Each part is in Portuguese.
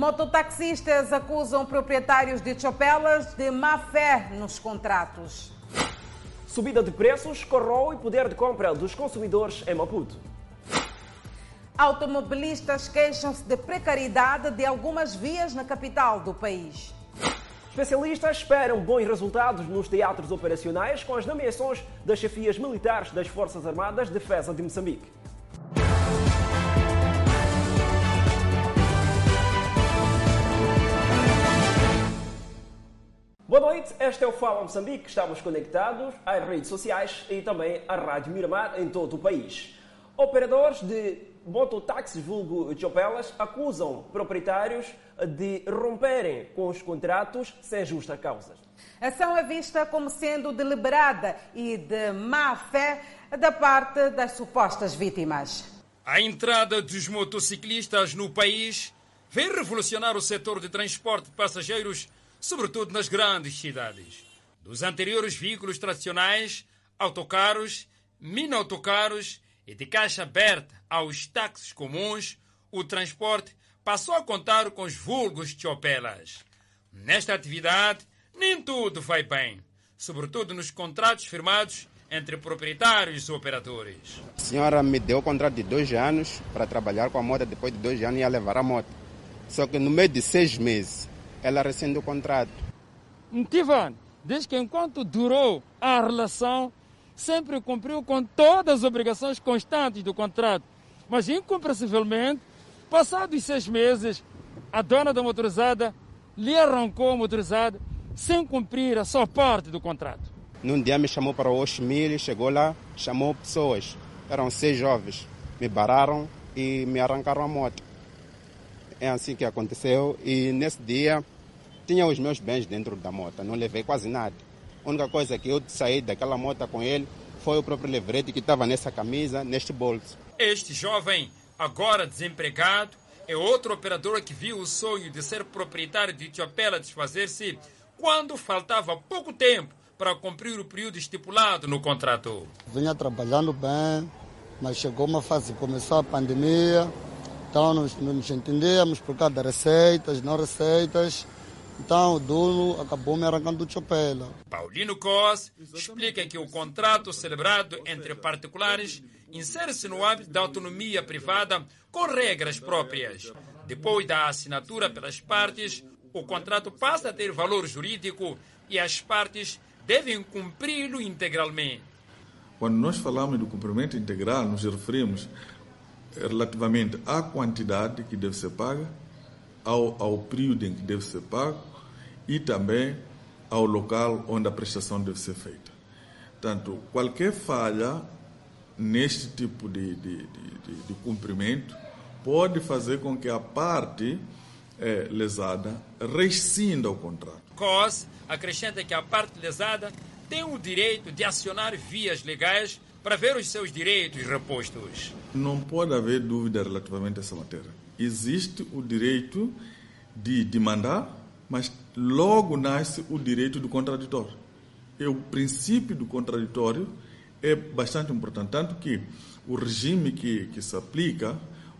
Mototaxistas acusam proprietários de chopelas de má fé nos contratos. Subida de preços corrói o poder de compra dos consumidores em Maputo. Automobilistas queixam-se de precariedade de algumas vias na capital do país. Especialistas esperam bons resultados nos teatros operacionais com as nomeações das chefias militares das Forças Armadas de Defesa de Moçambique. Boa noite, este é o Fala Moçambique. Estamos conectados às redes sociais e também à Rádio Miramar em todo o país. Operadores de mototáxis vulgo chopelas acusam proprietários de romperem com os contratos sem justa causa. A ação é vista como sendo deliberada e de má fé da parte das supostas vítimas. A entrada dos motociclistas no país vem revolucionar o setor de transporte de passageiros sobretudo nas grandes cidades. Dos anteriores veículos tradicionais, autocarros, mini-autocarros e de caixa aberta aos táxis comuns, o transporte passou a contar com os vulgos chopelas. Nesta atividade, nem tudo vai bem, sobretudo nos contratos firmados entre proprietários e operadores. A senhora me deu o contrato de dois anos para trabalhar com a moto, depois de dois anos ia levar a moto. Só que no meio de seis meses, ela rescinde o contrato. Tivan, desde que enquanto durou a relação, sempre cumpriu com todas as obrigações constantes do contrato. Mas, incompreensivelmente, passados seis meses, a dona da motorizada lhe arrancou a motorizada sem cumprir a sua parte do contrato. Num dia me chamou para o Oshmil, chegou lá, chamou pessoas. Eram seis jovens. Me bararam e me arrancaram a moto. É assim que aconteceu e nesse dia tinha os meus bens dentro da moto, não levei quase nada. A única coisa que eu saí daquela moto com ele foi o próprio levrete que estava nessa camisa, neste bolso. Este jovem, agora desempregado, é outro operador que viu o sonho de ser proprietário de Etiopela desfazer-se quando faltava pouco tempo para cumprir o período estipulado no contrato. Vinha trabalhando bem, mas chegou uma fase, começou a pandemia, então não nos entendíamos por causa das receitas, não receitas. Então o dono acabou me arrancando o chopela. Paulino Cos explica que o contrato celebrado entre particulares insere-se no âmbito da autonomia privada com regras próprias. Depois da assinatura pelas partes, o contrato passa a ter valor jurídico e as partes devem cumpri-lo integralmente. Quando nós falamos do cumprimento integral, nos referimos relativamente à quantidade que deve ser paga, ao, ao período em que deve ser pago e também ao local onde a prestação deve ser feita. Portanto, qualquer falha neste tipo de, de, de, de cumprimento pode fazer com que a parte eh, lesada rescinda o contrato. COS acrescenta que a parte lesada tem o direito de acionar vias legais para ver os seus direitos repostos. Não pode haver dúvida relativamente a essa matéria. Existe o direito de demandar, mas logo nasce o direito do contraditório. E o princípio do contraditório é bastante importante, tanto que o regime que, que se aplica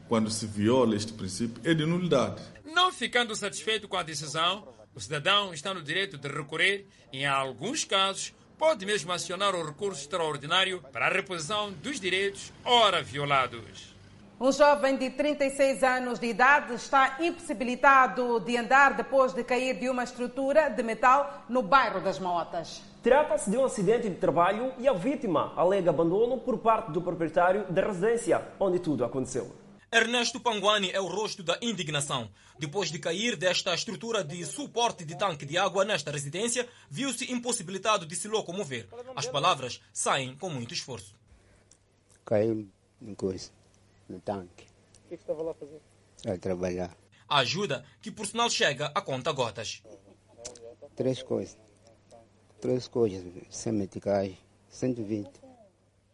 quando se viola este princípio é de nulidade. Não ficando satisfeito com a decisão, o cidadão está no direito de recorrer em alguns casos, pode mesmo acionar o recurso extraordinário para a reposição dos direitos ora violados. Um jovem de 36 anos de idade está impossibilitado de andar depois de cair de uma estrutura de metal no bairro das Motas. Trata-se de um acidente de trabalho e a vítima alega abandono por parte do proprietário da residência onde tudo aconteceu. Ernesto Panguani é o rosto da indignação. Depois de cair desta estrutura de suporte de tanque de água nesta residência, viu-se impossibilitado de se locomover. As palavras saem com muito esforço. Caiu em coisa, no tanque. O que estava lá a fazer? A trabalhar. A ajuda, que por sinal chega a conta gotas. Três coisas. Três coisas, sem meticais, 120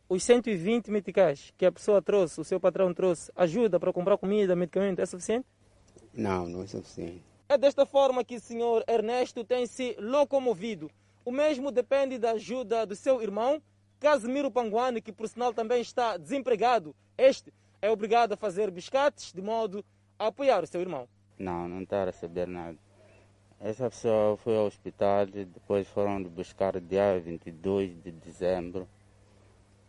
os 120 meticais que a pessoa trouxe, o seu patrão trouxe, ajuda para comprar comida, medicamento, é suficiente? Não, não é suficiente. É desta forma que o senhor Ernesto tem se locomovido. O mesmo depende da ajuda do seu irmão, Casimiro Panguani, que por sinal também está desempregado. Este é obrigado a fazer biscates de modo a apoiar o seu irmão. Não, não está a receber nada. Essa pessoa foi ao hospital, depois foram buscar dia 22 de dezembro,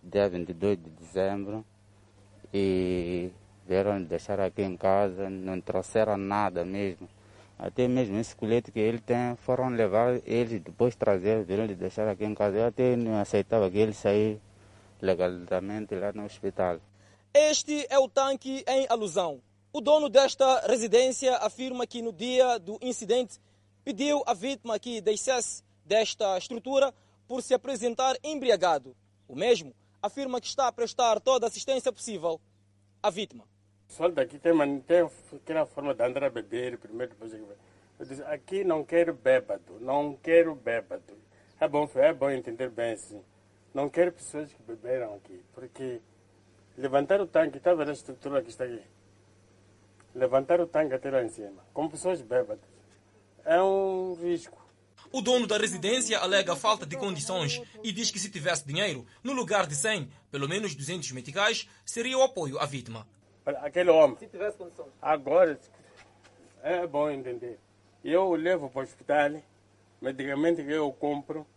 dia 22 de dezembro, e vieram deixar aqui em casa, não trouxeram nada mesmo. Até mesmo esse colete que ele tem, foram levar ele, depois trazer, viram ele deixar aqui em casa. Eu até não aceitava que ele saísse legalmente lá no hospital. Este é o tanque em alusão. O dono desta residência afirma que no dia do incidente pediu à vítima que deixasse desta estrutura por se apresentar embriagado. O mesmo afirma que está a prestar toda a assistência possível à vítima. O pessoal daqui tem, tem aquela forma de andar a beber primeiro, depois eu disse, aqui não quero bêbado, não quero bêbado. É bom, é bom entender bem assim. Não quero pessoas que beberam aqui, porque levantar o tanque, está vendo a estrutura que está aqui? Levantar o tanque até lá em cima, com pessoas bêbadas, é um risco. O dono da residência alega falta de condições e diz que se tivesse dinheiro, no lugar de 100, pelo menos 200 meticais, seria o apoio à vítima. Aquele homem. Se tivesse condições. Agora, é bom entender. Eu levo para o hospital, medicamento que eu compro,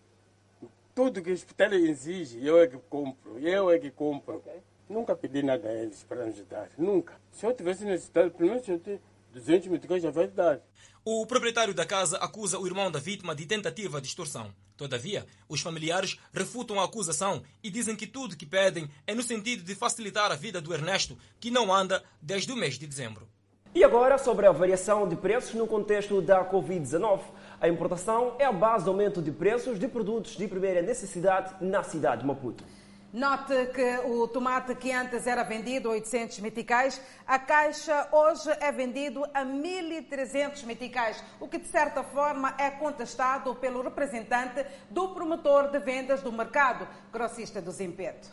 tudo que o hospital exige, eu é que compro, eu é que compro. Okay. Nunca pedi nada a eles para ajudar, nunca. Se eu tivesse necessidade, pelo menos eu tenho 200 meticais já vai dar. O proprietário da casa acusa o irmão da vítima de tentativa de extorsão. Todavia, os familiares refutam a acusação e dizem que tudo que pedem é no sentido de facilitar a vida do Ernesto, que não anda desde o mês de dezembro. E agora sobre a variação de preços no contexto da Covid-19. A importação é a base do aumento de preços de produtos de primeira necessidade na cidade de Maputo. Note que o tomate que antes era vendido a 800 meticais, a caixa hoje é vendido a 1.300 meticais, o que de certa forma é contestado pelo representante do promotor de vendas do mercado, grossista do Zimpeto.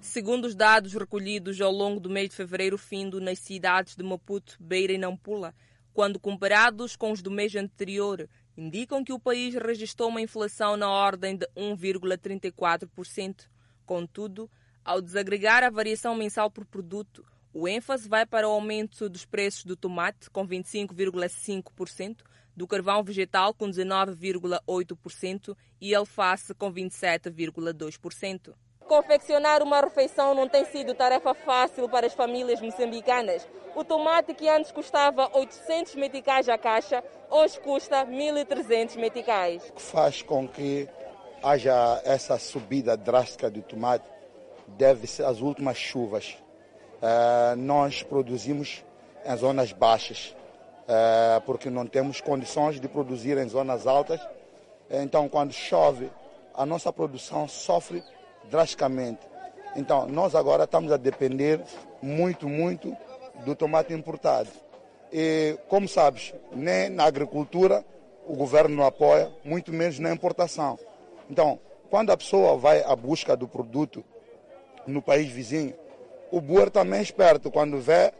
Segundo os dados recolhidos ao longo do mês de fevereiro findo nas cidades de Maputo, Beira e Nampula, quando comparados com os do mês anterior, indicam que o país registrou uma inflação na ordem de 1,34%. Contudo, ao desagregar a variação mensal por produto, o ênfase vai para o aumento dos preços do tomate, com 25,5%, do carvão vegetal, com 19,8% e alface, com 27,2%. Confeccionar uma refeição não tem sido tarefa fácil para as famílias moçambicanas. O tomate que antes custava 800 meticais a caixa, hoje custa 1.300 meticais. Faz com que haja essa subida drástica do tomate deve-se às últimas chuvas. Uh, nós produzimos em zonas baixas, uh, porque não temos condições de produzir em zonas altas. Então, quando chove, a nossa produção sofre drasticamente. Então, nós agora estamos a depender muito, muito do tomate importado. E, como sabes, nem na agricultura o governo não apoia, muito menos na importação. Então, quando a pessoa vai à busca do produto no país vizinho, o Boer também é esperto quando vê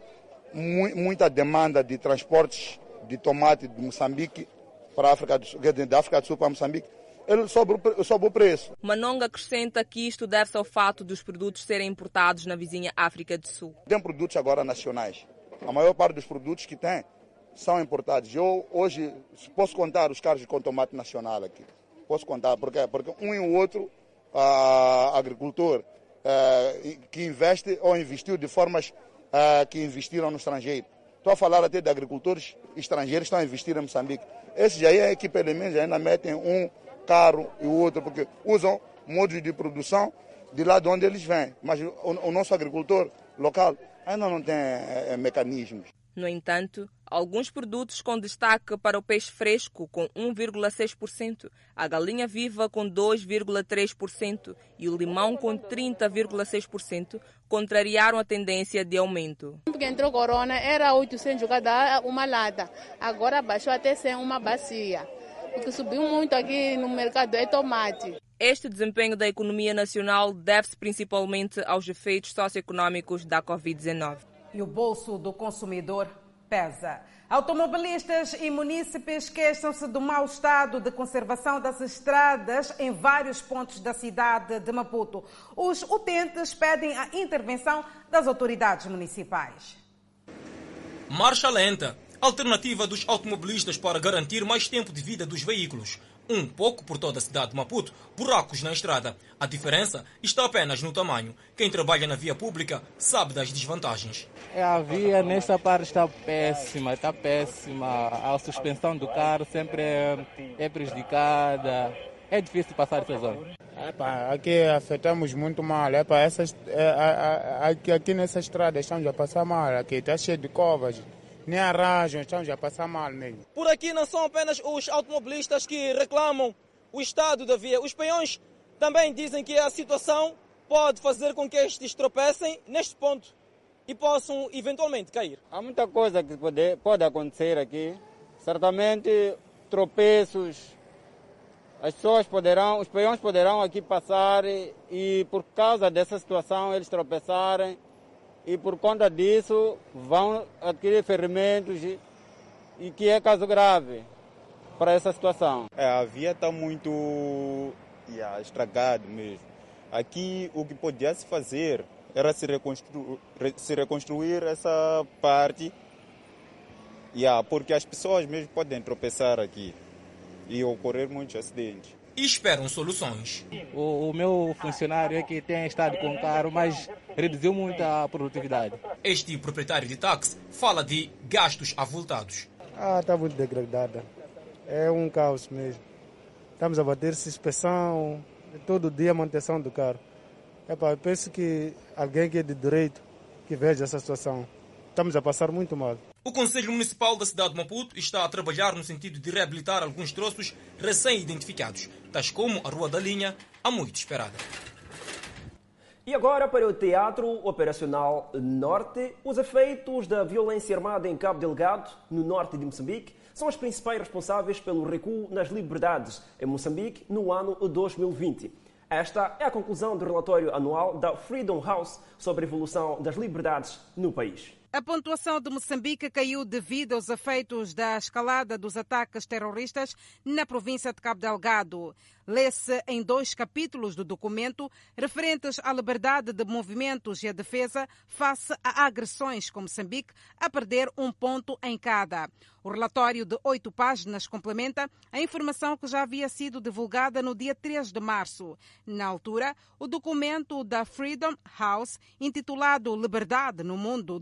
mu muita demanda de transportes de tomate de Moçambique para a África do Sul, da África do Sul para Moçambique, ele sobe, sobe o preço. Manonga acrescenta que isto deve-se ao fato dos produtos serem importados na vizinha África do Sul. Tem produtos agora nacionais. A maior parte dos produtos que tem são importados. Eu hoje posso contar os carros com tomate nacional aqui posso contar. Por quê? Porque um e o outro agricultor uh, que investe ou investiu de formas uh, que investiram no estrangeiro. Estou a falar até de agricultores estrangeiros que estão a investir em Moçambique. Esses aí é que pelo menos ainda metem um carro e o outro, porque usam modos de produção de lá de onde eles vêm. Mas o, o nosso agricultor local ainda não tem é, mecanismos. No entanto, alguns produtos com destaque para o peixe fresco, com 1,6%, a galinha viva, com 2,3% e o limão, com 30,6%, contrariaram a tendência de aumento. Porque entrou corona, era 800 cada uma lata, agora baixou até 100 uma bacia. O que subiu muito aqui no mercado é tomate. Este desempenho da economia nacional deve-se principalmente aos efeitos socioeconômicos da Covid-19 e o bolso do consumidor pesa. Automobilistas e munícipes queixam-se do mau estado de conservação das estradas em vários pontos da cidade de Maputo. Os utentes pedem a intervenção das autoridades municipais. Marcha lenta. Alternativa dos automobilistas para garantir mais tempo de vida dos veículos. Um pouco por toda a cidade de Maputo, buracos na estrada. A diferença está apenas no tamanho. Quem trabalha na via pública sabe das desvantagens. É, a via nessa parte está péssima, está péssima. A suspensão do carro sempre é, é prejudicada. É difícil passar essa zona. Epa, aqui afetamos muito mal. Epa, essas, é, aqui, aqui nessa estrada estamos a passar mal. Aqui está cheio de covas nem arranjam, estamos a passar mal mesmo. Por aqui não são apenas os automobilistas que reclamam o estado da via. Os peões também dizem que a situação pode fazer com que estes tropecem neste ponto e possam eventualmente cair. Há muita coisa que pode, pode acontecer aqui. Certamente tropeços, as pessoas poderão, os peões poderão aqui passar e, e por causa dessa situação eles tropeçarem e por conta disso vão adquirir ferimentos e, que é caso grave para essa situação. É, a via está muito yeah, estragada mesmo. Aqui o que podia se fazer era se, reconstru se reconstruir essa parte, yeah, porque as pessoas mesmo podem tropeçar aqui e ocorrer muitos acidentes e esperam soluções. O, o, meu funcionário é que tem estado com caro, mas reduziu muito a produtividade. Este proprietário de táxi fala de gastos avultados. Ah, está muito degradada. É um caos mesmo. Estamos a bater suspensão, todo dia manutenção do carro. Epa, penso que alguém que é de direito que veja essa situação. Estamos a passar muito mal. O Conselho Municipal da cidade de Maputo está a trabalhar no sentido de reabilitar alguns troços recém-identificados, tais como a Rua da Linha, há muito esperada. E agora para o Teatro Operacional Norte, os efeitos da violência armada em Cabo Delgado, no norte de Moçambique, são os principais responsáveis pelo recuo nas liberdades em Moçambique no ano 2020. Esta é a conclusão do relatório anual da Freedom House sobre a evolução das liberdades no país. A pontuação de Moçambique caiu devido aos efeitos da escalada dos ataques terroristas na província de Cabo Delgado. Lê-se em dois capítulos do documento referentes à liberdade de movimentos e à defesa face a agressões com Moçambique a perder um ponto em cada. O relatório de oito páginas complementa a informação que já havia sido divulgada no dia 3 de março. Na altura, o documento da Freedom House, intitulado Liberdade no Mundo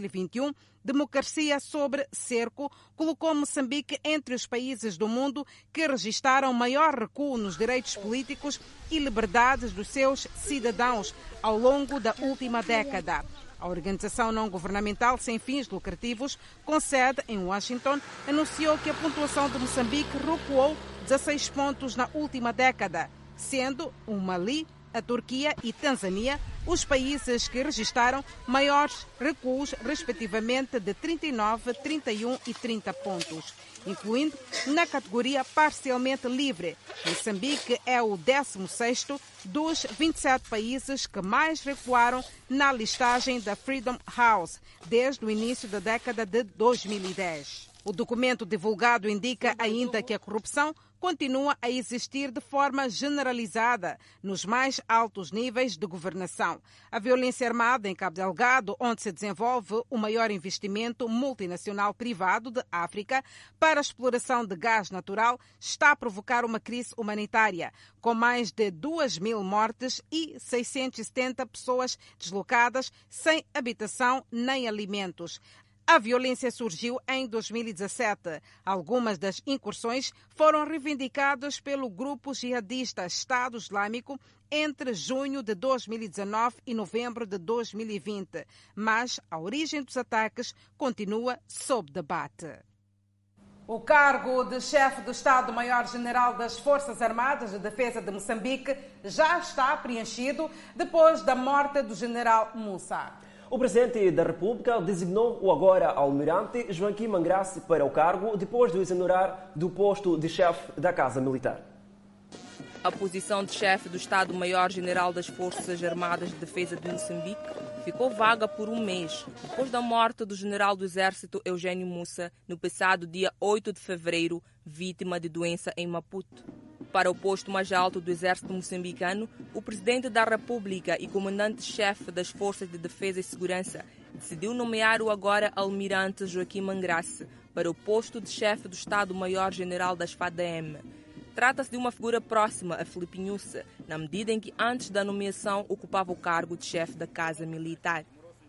2021, Democracia sobre Cerco, colocou Moçambique entre os países do mundo que registaram maior recuo nos direitos políticos e liberdades dos seus cidadãos ao longo da última década. A organização não governamental sem fins lucrativos, com sede em Washington, anunciou que a pontuação de Moçambique recuou 16 pontos na última década, sendo o Mali, a Turquia e Tanzânia os países que registaram maiores recuos, respectivamente de 39, 31 e 30 pontos, incluindo na categoria parcialmente livre. Moçambique é o 16º dos 27 países que mais recuaram na listagem da Freedom House desde o início da década de 2010. O documento divulgado indica ainda que a corrupção continua a existir de forma generalizada nos mais altos níveis de governação. A violência armada em Cabo Delgado, onde se desenvolve o maior investimento multinacional privado de África para a exploração de gás natural, está a provocar uma crise humanitária, com mais de 2 mil mortes e 670 pessoas deslocadas sem habitação nem alimentos. A violência surgiu em 2017. Algumas das incursões foram reivindicadas pelo grupo jihadista Estado Islâmico entre junho de 2019 e novembro de 2020, mas a origem dos ataques continua sob debate. O cargo de chefe do Estado-Maior-General das Forças Armadas de Defesa de Moçambique já está preenchido depois da morte do general Moussa. O Presidente da República designou o agora almirante Joaquim Mangrace para o cargo depois de o exonerar do posto de chefe da Casa Militar. A posição de chefe do Estado-Maior-General das Forças Armadas de Defesa de Moçambique ficou vaga por um mês, depois da morte do general do Exército Eugênio Mussa no passado dia 8 de fevereiro, vítima de doença em Maputo. Para o posto mais alto do exército moçambicano, o presidente da República e comandante-chefe das Forças de Defesa e Segurança decidiu nomear o agora almirante Joaquim Mangrace para o posto de chefe do Estado-Maior-General das FADEM. Trata-se de uma figura próxima a Filipe na medida em que antes da nomeação ocupava o cargo de chefe da Casa Militar.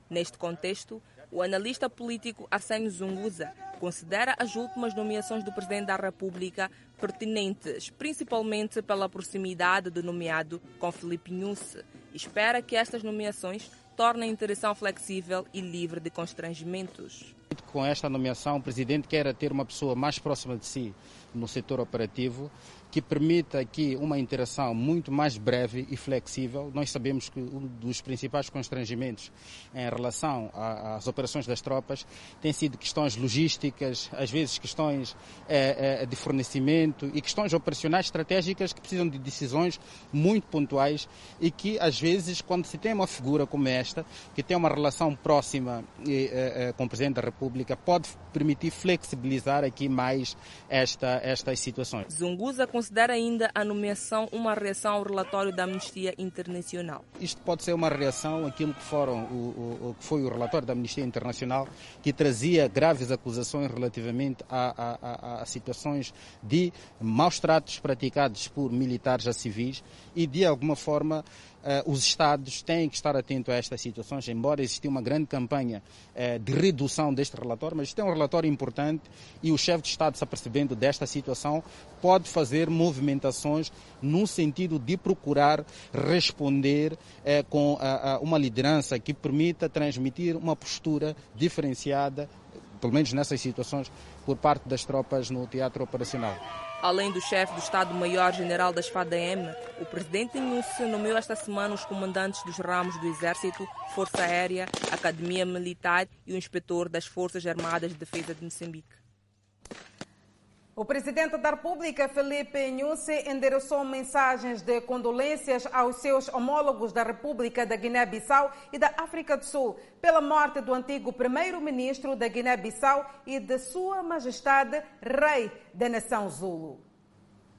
Neste contexto, o analista político Arsenio Zunguza considera as últimas nomeações do Presidente da República pertinentes, principalmente pela proximidade do nomeado com Felipe Nhusse. Espera que estas nomeações tornem a interação flexível e livre de constrangimentos. Com esta nomeação, o Presidente quer ter uma pessoa mais próxima de si no setor operativo que permita aqui uma interação muito mais breve e flexível. Nós sabemos que um dos principais constrangimentos em relação às operações das tropas tem sido questões logísticas, às vezes questões é, de fornecimento e questões operacionais estratégicas que precisam de decisões muito pontuais e que às vezes quando se tem uma figura como esta, que tem uma relação próxima é, com o Presidente da República, pode permitir flexibilizar aqui mais esta, estas situações. Zunguza considera ainda a nomeação uma reação ao relatório da Amnistia Internacional. Isto pode ser uma reação àquilo que, foram, o, o, que foi o relatório da Amnistia Internacional, que trazia graves acusações relativamente a, a, a situações de maus tratos praticados por militares a civis e, de alguma forma, os Estados têm que estar atentos a estas situações, embora exista uma grande campanha uh, de redução deste relatório, mas isto é um relatório importante e o chefe de Estado, se apercebendo desta situação, pode fazer movimentações no sentido de procurar responder uh, com uma liderança que permita transmitir uma postura diferenciada, pelo menos nessas situações, por parte das tropas no teatro operacional. Além do chefe do Estado-Maior-General das FADEM, o presidente Nhusse nomeou esta semana os comandantes dos ramos do Exército, Força Aérea, Academia Militar e o inspetor das Forças Armadas de Defesa de Moçambique. O presidente da República, Felipe Nhusse, endereçou mensagens de condolências aos seus homólogos da República da Guiné-Bissau e da África do Sul pela morte do antigo primeiro-ministro da Guiné-Bissau e de Sua Majestade Rei da Nação Zulu.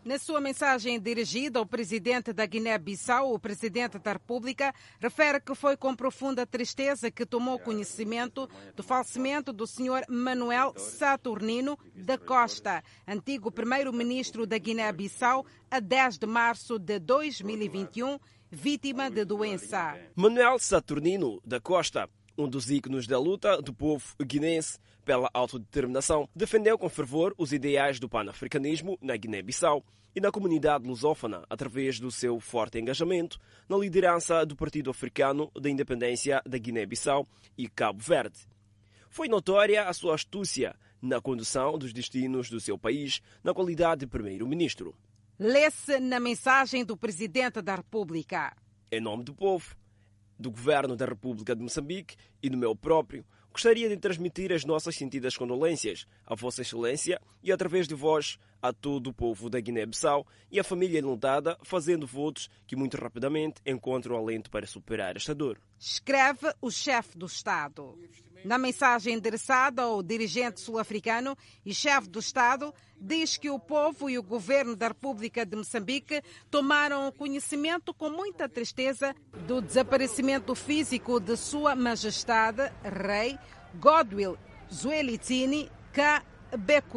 Na sua mensagem dirigida ao presidente da Guiné-Bissau, o presidente da República refere que foi com profunda tristeza que tomou conhecimento do falecimento do senhor Manuel Saturnino da Costa, antigo primeiro-ministro da Guiné-Bissau, a 10 de março de 2021, vítima de doença. Manuel Saturnino da Costa um dos ícones da luta do povo guinense pela autodeterminação, defendeu com fervor os ideais do panafricanismo na Guiné-Bissau e na comunidade lusófona através do seu forte engajamento na liderança do Partido Africano da Independência da Guiné-Bissau e Cabo Verde. Foi notória a sua astúcia na condução dos destinos do seu país na qualidade de primeiro-ministro. Lê-se na mensagem do presidente da República. Em nome do povo, do Governo da República de Moçambique e do meu próprio, gostaria de transmitir as nossas sentidas condolências à Vossa Excelência e, através de vós, a todo o povo da Guiné-Bissau e a família enlutada, fazendo votos que muito rapidamente encontram alento para superar esta dor. Escreve o chefe do Estado. Na mensagem endereçada ao dirigente sul-africano e chefe do Estado, diz que o povo e o governo da República de Moçambique tomaram conhecimento com muita tristeza do desaparecimento físico de Sua Majestade Rei Godwill Zwelithini K.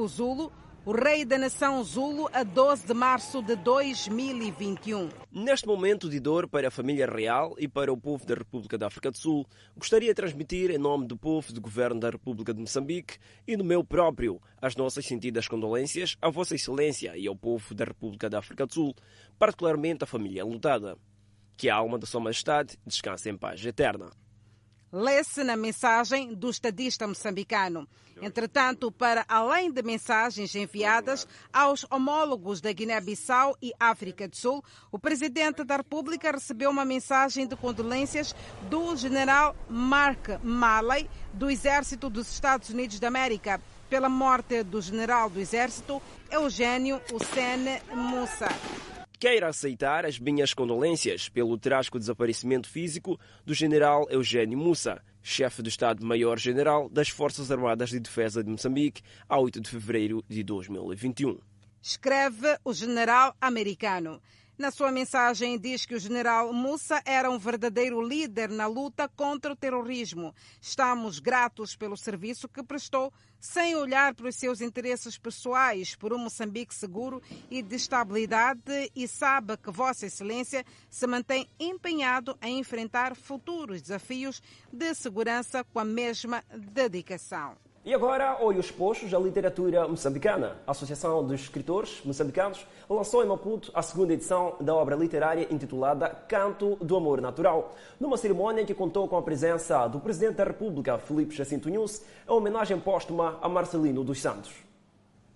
Zulu, o rei da nação Zulu, a 12 de março de 2021. Neste momento de dor para a família real e para o povo da República da África do Sul, gostaria de transmitir, em nome do povo do governo da República de Moçambique e do meu próprio, as nossas sentidas condolências à Vossa Excelência e ao povo da República da África do Sul, particularmente à família lutada. Que a alma da Sua Majestade descanse em paz eterna lê-se na mensagem do estadista moçambicano. Entretanto, para além de mensagens enviadas aos homólogos da Guiné-Bissau e África do Sul, o presidente da República recebeu uma mensagem de condolências do general Mark Malley, do Exército dos Estados Unidos da América, pela morte do general do Exército Eugênio Ucene Moussa queira aceitar as minhas condolências pelo trágico desaparecimento físico do general Eugênio Moussa, chefe do Estado-Maior-General das Forças Armadas de Defesa de Moçambique, a 8 de fevereiro de 2021. escreve o general americano. Na sua mensagem, diz que o general Moussa era um verdadeiro líder na luta contra o terrorismo. Estamos gratos pelo serviço que prestou, sem olhar para os seus interesses pessoais, por um Moçambique seguro e de estabilidade, e sabe que Vossa Excelência se mantém empenhado em enfrentar futuros desafios de segurança com a mesma dedicação. E agora, olhos postos à literatura moçambicana. A Associação dos Escritores Moçambicanos lançou em Maputo a segunda edição da obra literária intitulada Canto do Amor Natural, numa cerimônia que contou com a presença do Presidente da República, Felipe Jacinto Nunes, em homenagem póstuma a Marcelino dos Santos.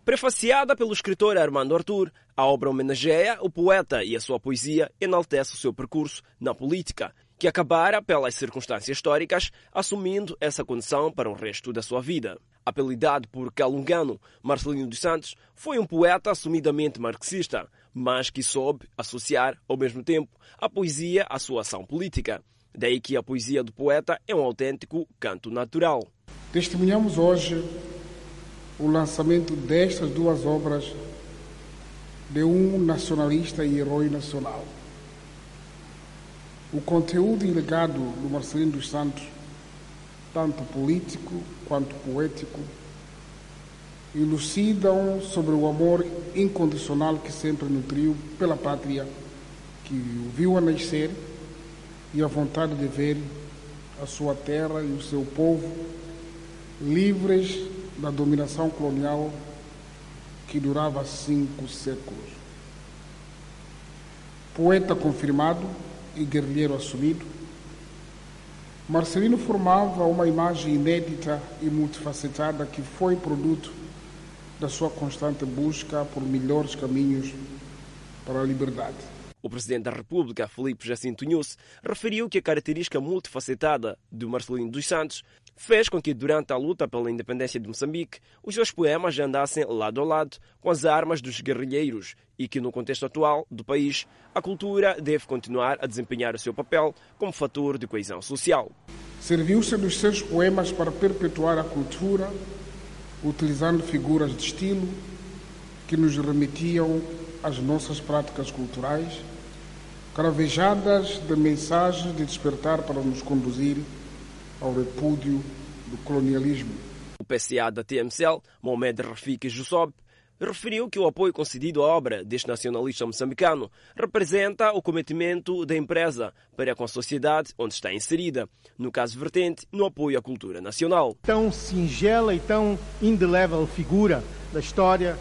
Prefaciada pelo escritor Armando Artur, a obra homenageia o poeta e a sua poesia enaltece o seu percurso na política que acabara, pelas circunstâncias históricas, assumindo essa condição para o resto da sua vida. Apelidado por Calungano, Marcelino dos Santos foi um poeta assumidamente marxista, mas que soube associar, ao mesmo tempo, a poesia à sua ação política. Daí que a poesia do poeta é um autêntico canto natural. Testemunhamos hoje o lançamento destas duas obras de um nacionalista e herói nacional. O conteúdo e legado do Marcelino dos Santos, tanto político quanto poético, elucidam sobre o amor incondicional que sempre nutriu pela pátria que o viu a nascer e a vontade de ver a sua terra e o seu povo livres da dominação colonial que durava cinco séculos. Poeta confirmado, e guerrilheiro assumido, Marcelino formava uma imagem inédita e multifacetada que foi produto da sua constante busca por melhores caminhos para a liberdade. O presidente da República, Felipe Jacinto Nunes, referiu que a característica multifacetada de Marcelino dos Santos fez com que, durante a luta pela independência de Moçambique, os seus poemas andassem lado a lado com as armas dos guerrilheiros e que, no contexto atual do país, a cultura deve continuar a desempenhar o seu papel como fator de coesão social. Serviu-se dos seus poemas para perpetuar a cultura, utilizando figuras de estilo que nos remetiam às nossas práticas culturais, cravejadas de mensagens de despertar para nos conduzir ao repúdio do colonialismo. O PCA da TMCL, Mohamed Rafik Jussob, referiu que o apoio concedido à obra deste nacionalista moçambicano representa o cometimento da empresa para com a sociedade onde está inserida, no caso vertente, no apoio à cultura nacional. Tão singela e tão indelével figura da história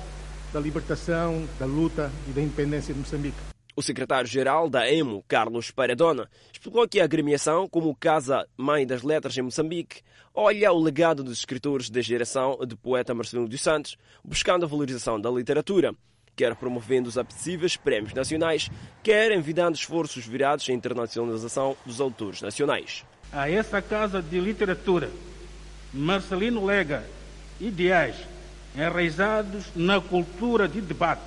da libertação, da luta e da independência de Moçambique. O secretário-geral da EMO, Carlos Paredona, explicou que a agremiação, como Casa Mãe das Letras em Moçambique, olha o legado dos escritores da geração de poeta Marcelino dos Santos, buscando a valorização da literatura, quer promovendo os apetecíveis prémios nacionais, quer envidando esforços virados à internacionalização dos autores nacionais. A essa Casa de Literatura, Marcelino lega ideais enraizados na cultura de debate,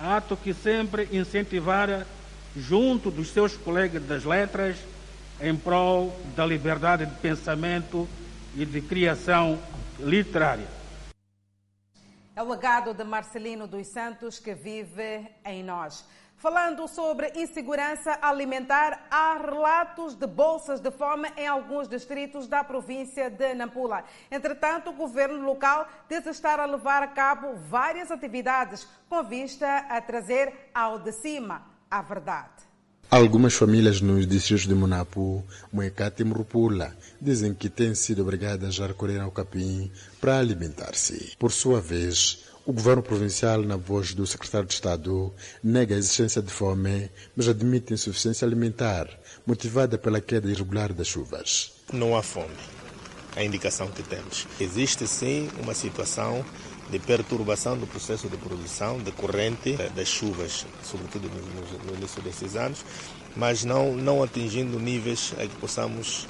ato que sempre incentivara, junto dos seus colegas das letras, em prol da liberdade de pensamento e de criação literária. É o legado de Marcelino dos Santos que vive em nós. Falando sobre insegurança alimentar, há relatos de bolsas de fome em alguns distritos da província de Nampula. Entretanto, o governo local diz estar a levar a cabo várias atividades com vista a trazer ao de cima a verdade. Algumas famílias nos distritos de Monapu, Moecate e Murupula dizem que têm sido obrigadas a recorrer ao capim para alimentar-se. Por sua vez, o governo provincial, na voz do secretário de Estado, nega a existência de fome, mas admite insuficiência alimentar, motivada pela queda irregular das chuvas. Não há fome. A indicação que temos. Existe sim uma situação de perturbação do processo de produção decorrente das chuvas, sobretudo no, no início desses anos, mas não, não atingindo níveis a que possamos,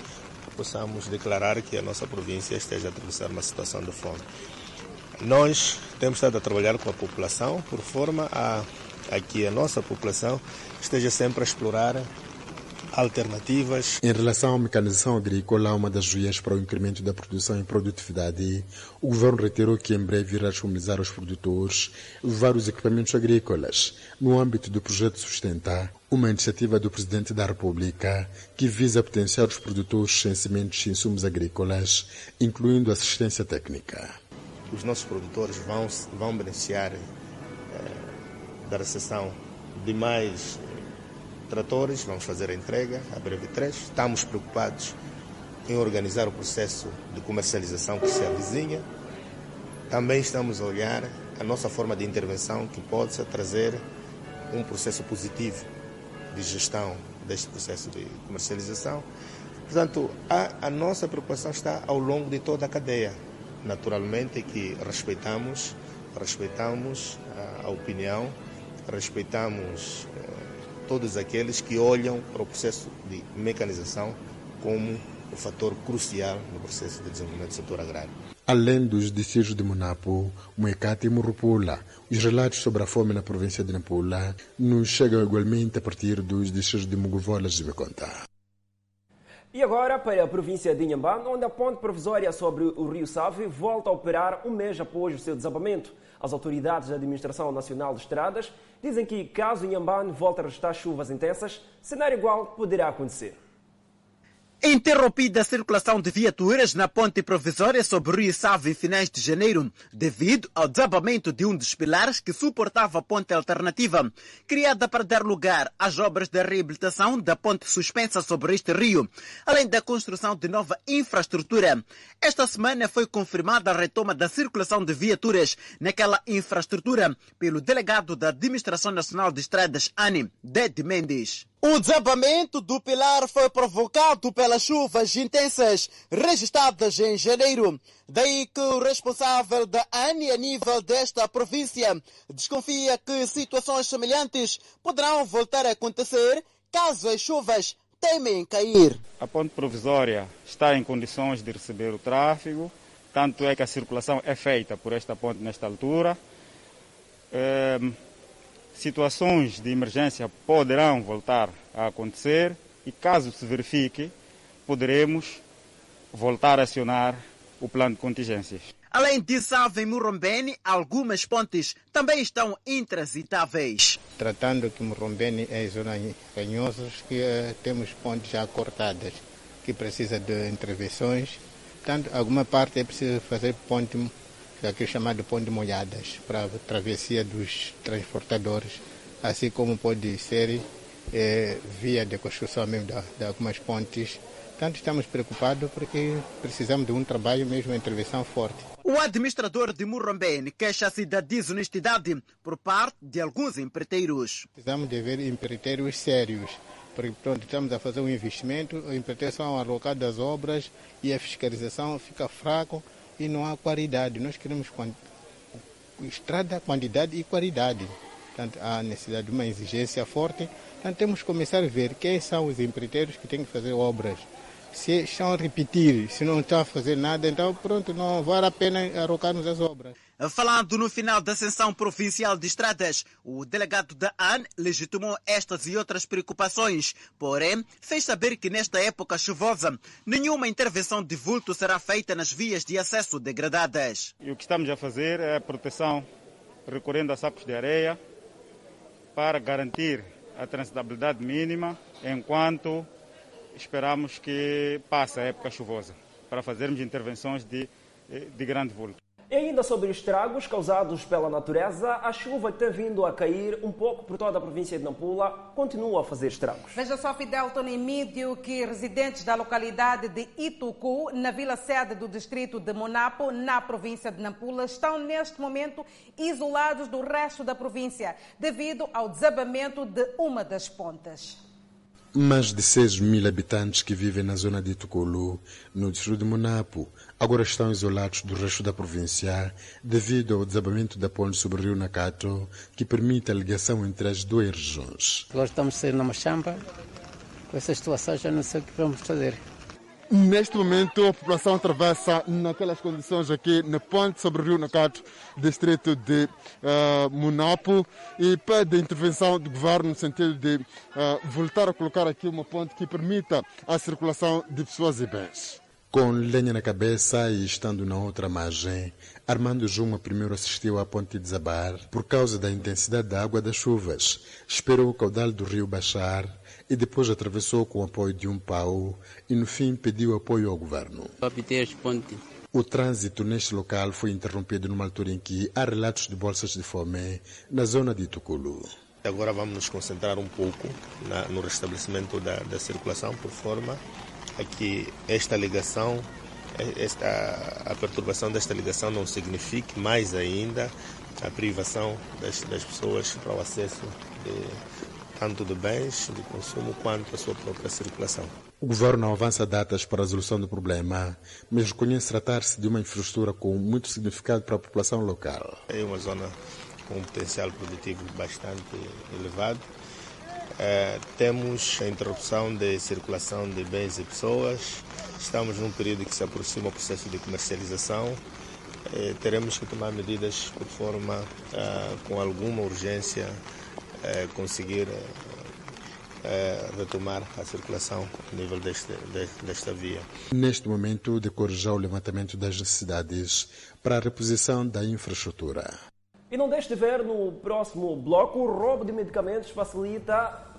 possamos declarar que a nossa província esteja a atravessar uma situação de fome. Nós temos estado a trabalhar com a população por forma a, a que a nossa população esteja sempre a explorar alternativas. Em relação à mecanização agrícola, uma das vias para o incremento da produção e produtividade, o governo reiterou que em breve irá disponibilizar aos produtores vários equipamentos agrícolas no âmbito do projeto Sustentar, uma iniciativa do Presidente da República que visa potenciar os produtores em sementes e insumos agrícolas, incluindo assistência técnica. Os nossos produtores vão, vão beneficiar eh, da recessão de mais tratores, vamos fazer a entrega, a breve três. Estamos preocupados em organizar o processo de comercialização que se avizinha. Também estamos a olhar a nossa forma de intervenção que possa trazer um processo positivo de gestão deste processo de comercialização. Portanto, a, a nossa preocupação está ao longo de toda a cadeia. Naturalmente que respeitamos, respeitamos a, opinião, respeitamos eh, todos aqueles que olham para o processo de mecanização como o fator crucial no processo de desenvolvimento do setor agrário. Além dos distritos de Monapo, Moecate e Murupula, os relatos sobre a fome na província de Nampula nos chegam igualmente a partir dos distritos de Mugovolas e Beconta. E agora para a província de Inhambane, onde a ponte provisória sobre o rio Save volta a operar um mês após o seu desabamento. As autoridades da Administração Nacional de Estradas dizem que, caso Inhambane volte a registrar chuvas intensas, cenário igual poderá acontecer. Interrompida a circulação de viaturas na ponte provisória sobre o Rio Save em finais de janeiro, devido ao desabamento de um dos pilares que suportava a ponte alternativa, criada para dar lugar às obras de reabilitação da ponte suspensa sobre este rio, além da construção de nova infraestrutura. Esta semana foi confirmada a retoma da circulação de viaturas naquela infraestrutura pelo delegado da Administração Nacional de Estradas, ANI, Ded Mendes. O desabamento do pilar foi provocado pelas chuvas intensas registradas em janeiro. Daí que o responsável da ANI a nível desta província desconfia que situações semelhantes poderão voltar a acontecer caso as chuvas temem cair. A ponte provisória está em condições de receber o tráfego, tanto é que a circulação é feita por esta ponte nesta altura. Ehm, situações de emergência poderão voltar a acontecer e, caso se verifique, poderemos voltar a acionar o plano de contingências. Além de Save e Murrombeni, algumas pontes também estão intransitáveis. Tratando que Murrombeni é zona ranhosa, que uh, temos pontes já cortadas, que precisa de intervenções. Tanto, alguma parte é preciso fazer ponte aqui chamado ponte molhadas, para a travessia dos transportadores, assim como pode ser é, via de construção mesmo de, de algumas pontes. Portanto, estamos preocupados porque precisamos de um trabalho mesmo, uma intervenção forte. O administrador de Murrombene queixa-se da desonestidade por parte de alguns empreiteiros. Precisamos de ver empreiteiros sérios, porque pronto, estamos a fazer um investimento, os empreiteiros são alocados as obras e a fiscalização fica fraco e não há qualidade. Nós queremos estrada, quantidade e qualidade. Portanto, há necessidade de uma exigência forte. Então temos que começar a ver quem são os empreiteiros que têm que fazer obras. Se estão a repetir, se não estão a fazer nada, então pronto, não vale a pena arrocarmos as obras. Falando no final da sessão provincial de estradas, o delegado da AN legitimou estas e outras preocupações, porém fez saber que nesta época chuvosa nenhuma intervenção de vulto será feita nas vias de acesso degradadas. E o que estamos a fazer é a proteção recorrendo a sacos de areia para garantir a transitabilidade mínima enquanto esperamos que passe a época chuvosa, para fazermos intervenções de, de grande vulto. E ainda sobre os estragos causados pela natureza, a chuva que tem vindo a cair um pouco por toda a província de Nampula continua a fazer estragos. Veja só, Fidel Tony Mídio, que residentes da localidade de Itucu, na vila sede do distrito de Monapo, na província de Nampula, estão neste momento isolados do resto da província, devido ao desabamento de uma das pontas. Mais de 6 mil habitantes que vivem na zona de Tuculu, no distrito de Monapo, agora estão isolados do resto da província devido ao desabamento da ponte sobre o rio Nakato, que permite a ligação entre as duas regiões. Agora estamos a sair na machamba, com essa situação já não sei o que vamos fazer. Neste momento, a população atravessa naquelas condições aqui na ponte sobre o Rio Nacato, distrito de uh, Munapo, e pede a intervenção do governo no sentido de uh, voltar a colocar aqui uma ponte que permita a circulação de pessoas e bens. Com lenha na cabeça e estando na outra margem, Armando Juma primeiro assistiu à ponte desabar por causa da intensidade da água das chuvas. Esperou o caudal do rio baixar e depois atravessou com o apoio de um pau e no fim pediu apoio ao governo. O trânsito neste local foi interrompido numa altura em que há relatos de bolsas de fome na zona de Tuculu. Agora vamos nos concentrar um pouco na, no restabelecimento da, da circulação por forma a que esta ligação, esta, a perturbação desta ligação não signifique mais ainda a privação das, das pessoas para o acesso de, tanto de bens de consumo quanto a sua própria circulação. O governo não avança datas para a resolução do problema, mas reconhece tratar-se de uma infraestrutura com muito significado para a população local. É uma zona com um potencial produtivo bastante elevado. É, temos a interrupção de circulação de bens e pessoas. Estamos num período que se aproxima o processo de comercialização. É, teremos que tomar medidas por forma, é, com alguma urgência, conseguir retomar a circulação a nível deste, desta via. Neste momento, decorre já o levantamento das necessidades para a reposição da infraestrutura. E não deixe de ver no próximo bloco, o roubo de medicamentos facilita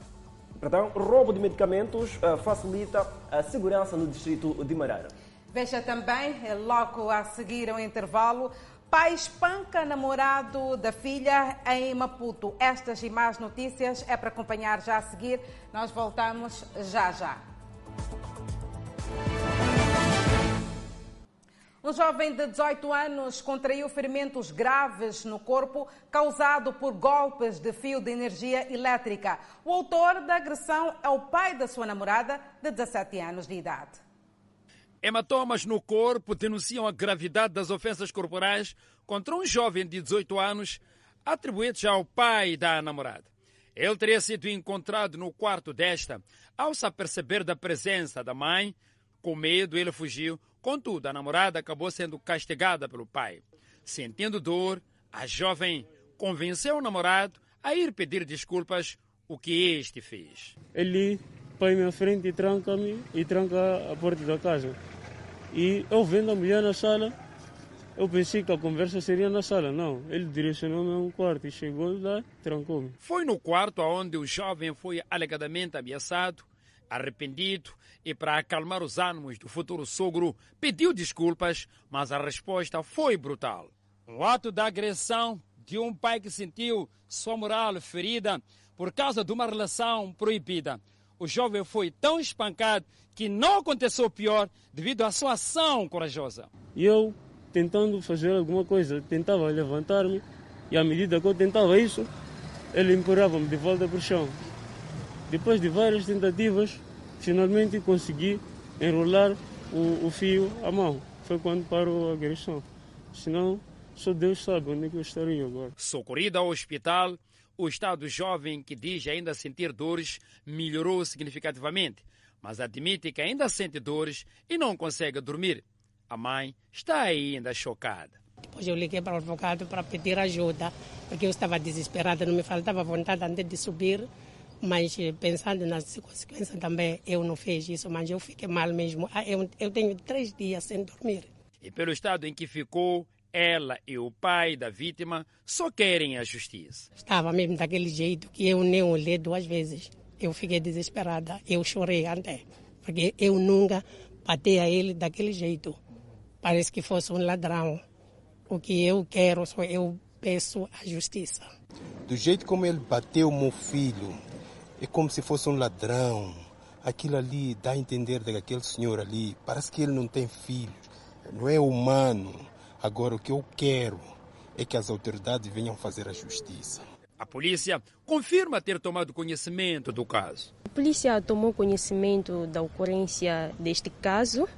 perdão, roubo de medicamentos uh, facilita a segurança no distrito de Marara. Veja também, logo a seguir ao intervalo, pai espanca namorado da filha em Maputo. Estas e mais notícias é para acompanhar já a seguir. Nós voltamos já já. Um jovem de 18 anos contraiu ferimentos graves no corpo causado por golpes de fio de energia elétrica. O autor da agressão é o pai da sua namorada, de 17 anos de idade. Hematomas no corpo denunciam a gravidade das ofensas corporais contra um jovem de 18 anos, atribuídos ao pai da namorada. Ele teria sido encontrado no quarto desta. Ao se aperceber da presença da mãe, com medo, ele fugiu Contudo, a namorada acabou sendo castigada pelo pai. Sentindo dor, a jovem convenceu o namorado a ir pedir desculpas, o que este fez. Ele põe-me à frente e tranca-me e tranca a porta da casa. E eu vendo a mulher na sala, eu pensei que a conversa seria na sala. Não, ele direcionou-me a um quarto e chegou lá, trancou-me. Foi no quarto onde o jovem foi alegadamente ameaçado arrependido e para acalmar os ânimos do futuro sogro, pediu desculpas, mas a resposta foi brutal. O ato da agressão de um pai que sentiu sua moral ferida por causa de uma relação proibida. O jovem foi tão espancado que não aconteceu pior devido à sua ação corajosa. Eu, tentando fazer alguma coisa, tentava levantar-me e à medida que eu tentava isso, ele empurrava-me de volta para o chão. Depois de várias tentativas, finalmente consegui enrolar o, o fio à mão. Foi quando parou a agressão. Senão, só Deus sabe onde é que eu estaria agora. Socorrido ao hospital, o estado do jovem, que diz ainda sentir dores, melhorou significativamente, mas admite que ainda sente dores e não consegue dormir. A mãe está ainda chocada. Depois eu liguei para o advogado para pedir ajuda, porque eu estava desesperada, não me faltava vontade antes de subir mas eh, pensando nas consequências também, eu não fiz isso, mas eu fiquei mal mesmo. Ah, eu, eu tenho três dias sem dormir. E pelo estado em que ficou, ela e o pai da vítima só querem a justiça. Estava mesmo daquele jeito que eu nem olhei duas vezes. Eu fiquei desesperada, eu chorei até, porque eu nunca bati a ele daquele jeito. Parece que fosse um ladrão. O que eu quero, só eu peço a justiça. Do jeito como ele bateu meu filho, é como se fosse um ladrão. Aquilo ali dá a entender daquele senhor ali, parece que ele não tem filhos, não é humano. Agora, o que eu quero é que as autoridades venham fazer a justiça. A polícia confirma ter tomado conhecimento do caso. A polícia tomou conhecimento da ocorrência deste caso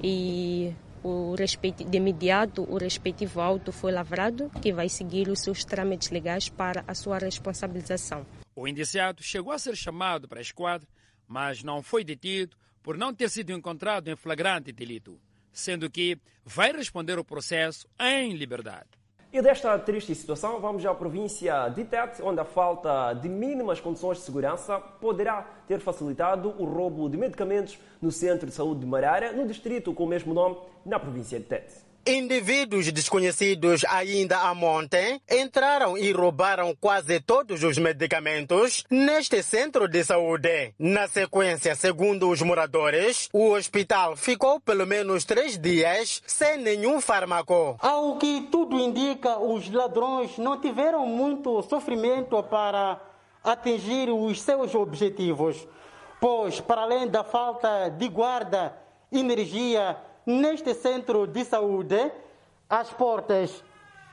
e o respeito, de imediato o respectivo auto foi lavrado, que vai seguir os seus trâmites legais para a sua responsabilização. O indiciado chegou a ser chamado para a esquadra, mas não foi detido por não ter sido encontrado em flagrante delito, sendo que vai responder o processo em liberdade. E desta triste situação, vamos à província de Tete, onde a falta de mínimas condições de segurança poderá ter facilitado o roubo de medicamentos no Centro de Saúde de Marara, no distrito com o mesmo nome, na província de Tete. Indivíduos desconhecidos ainda há ontem entraram e roubaram quase todos os medicamentos neste centro de saúde. Na sequência, segundo os moradores, o hospital ficou pelo menos três dias sem nenhum fármaco. Ao que tudo indica, os ladrões não tiveram muito sofrimento para atingir os seus objetivos, pois, para além da falta de guarda, energia, neste centro de saúde, as portas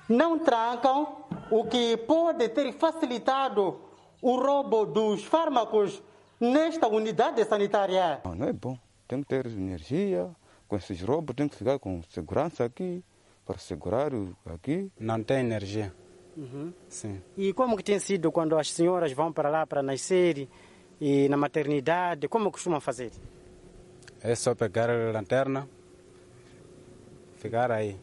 não trancam, o que pode ter facilitado o roubo dos fármacos nesta unidade sanitária. Não, não é bom. Tem que ter energia. Com esses roubos, tem que ficar com segurança aqui, para segurar aqui. Não tem energia. Uhum. Sim. E como que tem sido quando as senhoras vão para lá para nascer e na maternidade? Como costumam fazer? É só pegar a lanterna, ficar aí.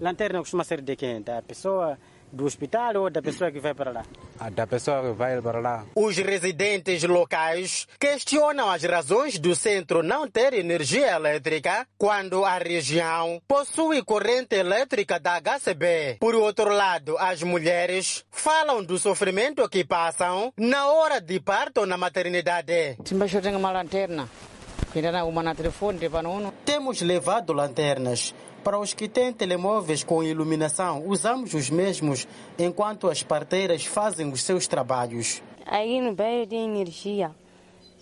Lanterna costuma ser de quem? Da pessoa do hospital ou da pessoa que vai para lá? A da pessoa que vai para lá. Os residentes locais questionam as razões do centro não ter energia elétrica quando a região possui corrente elétrica da HCB. Por outro lado, as mulheres falam do sofrimento que passam na hora de parto na maternidade. Telefone, Temos levado lanternas. Para os que têm telemóveis com iluminação, usamos os mesmos enquanto as parteiras fazem os seus trabalhos. Aí no bairro tem energia.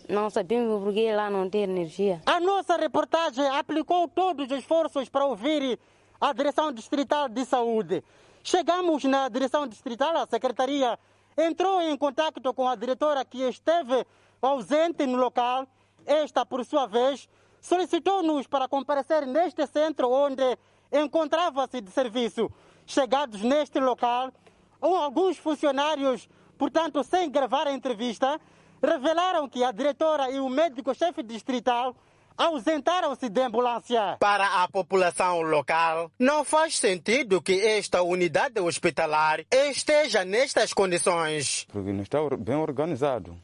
Não sabemos por que lá não tem energia. A nossa reportagem aplicou todos os esforços para ouvir a Direção Distrital de Saúde. Chegamos na Direção Distrital, a Secretaria entrou em contato com a diretora que esteve ausente no local. Esta, por sua vez, solicitou-nos para comparecer neste centro onde encontrava-se de serviço. Chegados neste local, alguns funcionários, portanto, sem gravar a entrevista, revelaram que a diretora e o médico-chefe distrital ausentaram-se de ambulância. Para a população local, não faz sentido que esta unidade hospitalar esteja nestas condições. Porque não está bem organizado.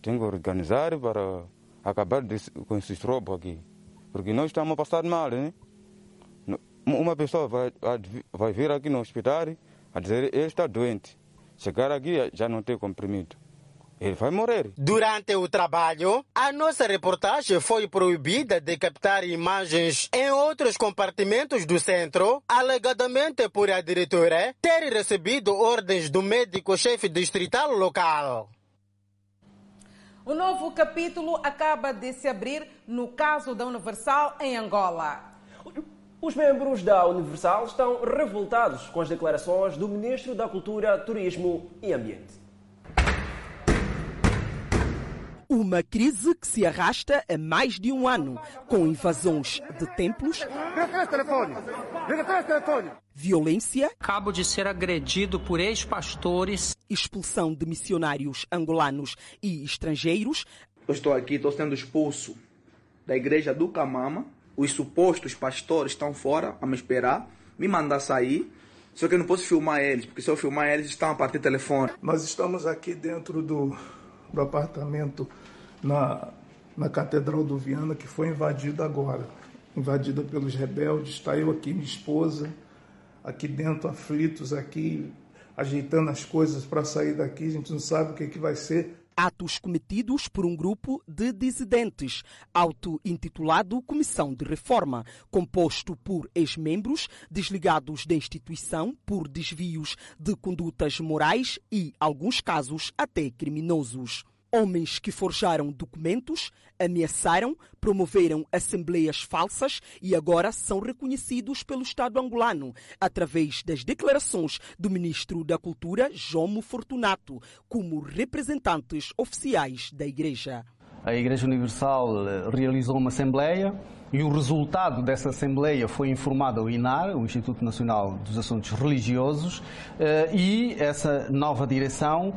Tem que organizar para acabar com esses roubos aqui. Porque nós estamos a passar mal, né? Uma pessoa vai, vai vir aqui no hospital a dizer ele está doente. Chegar aqui já não tem comprimido. Ele vai morrer. Durante o trabalho, a nossa reportagem foi proibida de captar imagens em outros compartimentos do centro, alegadamente por a diretora ter recebido ordens do médico-chefe distrital local. O novo capítulo acaba de se abrir no caso da Universal em Angola. Os membros da Universal estão revoltados com as declarações do Ministro da Cultura, Turismo e Ambiente. Uma crise que se arrasta há mais de um ano, com invasões de templos, violência, cabo de ser agredido por ex-pastores, expulsão de missionários angolanos e estrangeiros. Eu estou aqui, estou sendo expulso da igreja do Camama. Os supostos pastores estão fora a me esperar, me mandar sair. Só que eu não posso filmar eles, porque se eu filmar eles, estão a partir telefone. Nós estamos aqui dentro do, do apartamento na, na Catedral do Viana, que foi invadida agora. Invadida pelos rebeldes. Está eu aqui, minha esposa, aqui dentro, aflitos, aqui, ajeitando as coisas para sair daqui. A gente não sabe o que, que vai ser. Atos cometidos por um grupo de dissidentes, auto-intitulado Comissão de Reforma, composto por ex-membros desligados da instituição por desvios de condutas morais e, alguns casos, até criminosos. Homens que forjaram documentos, ameaçaram, promoveram assembleias falsas e agora são reconhecidos pelo Estado angolano através das declarações do ministro da Cultura, Jomo Fortunato, como representantes oficiais da Igreja. A Igreja Universal realizou uma assembleia e o resultado dessa Assembleia foi informado ao INAR, o Instituto Nacional dos Assuntos Religiosos, e essa nova direção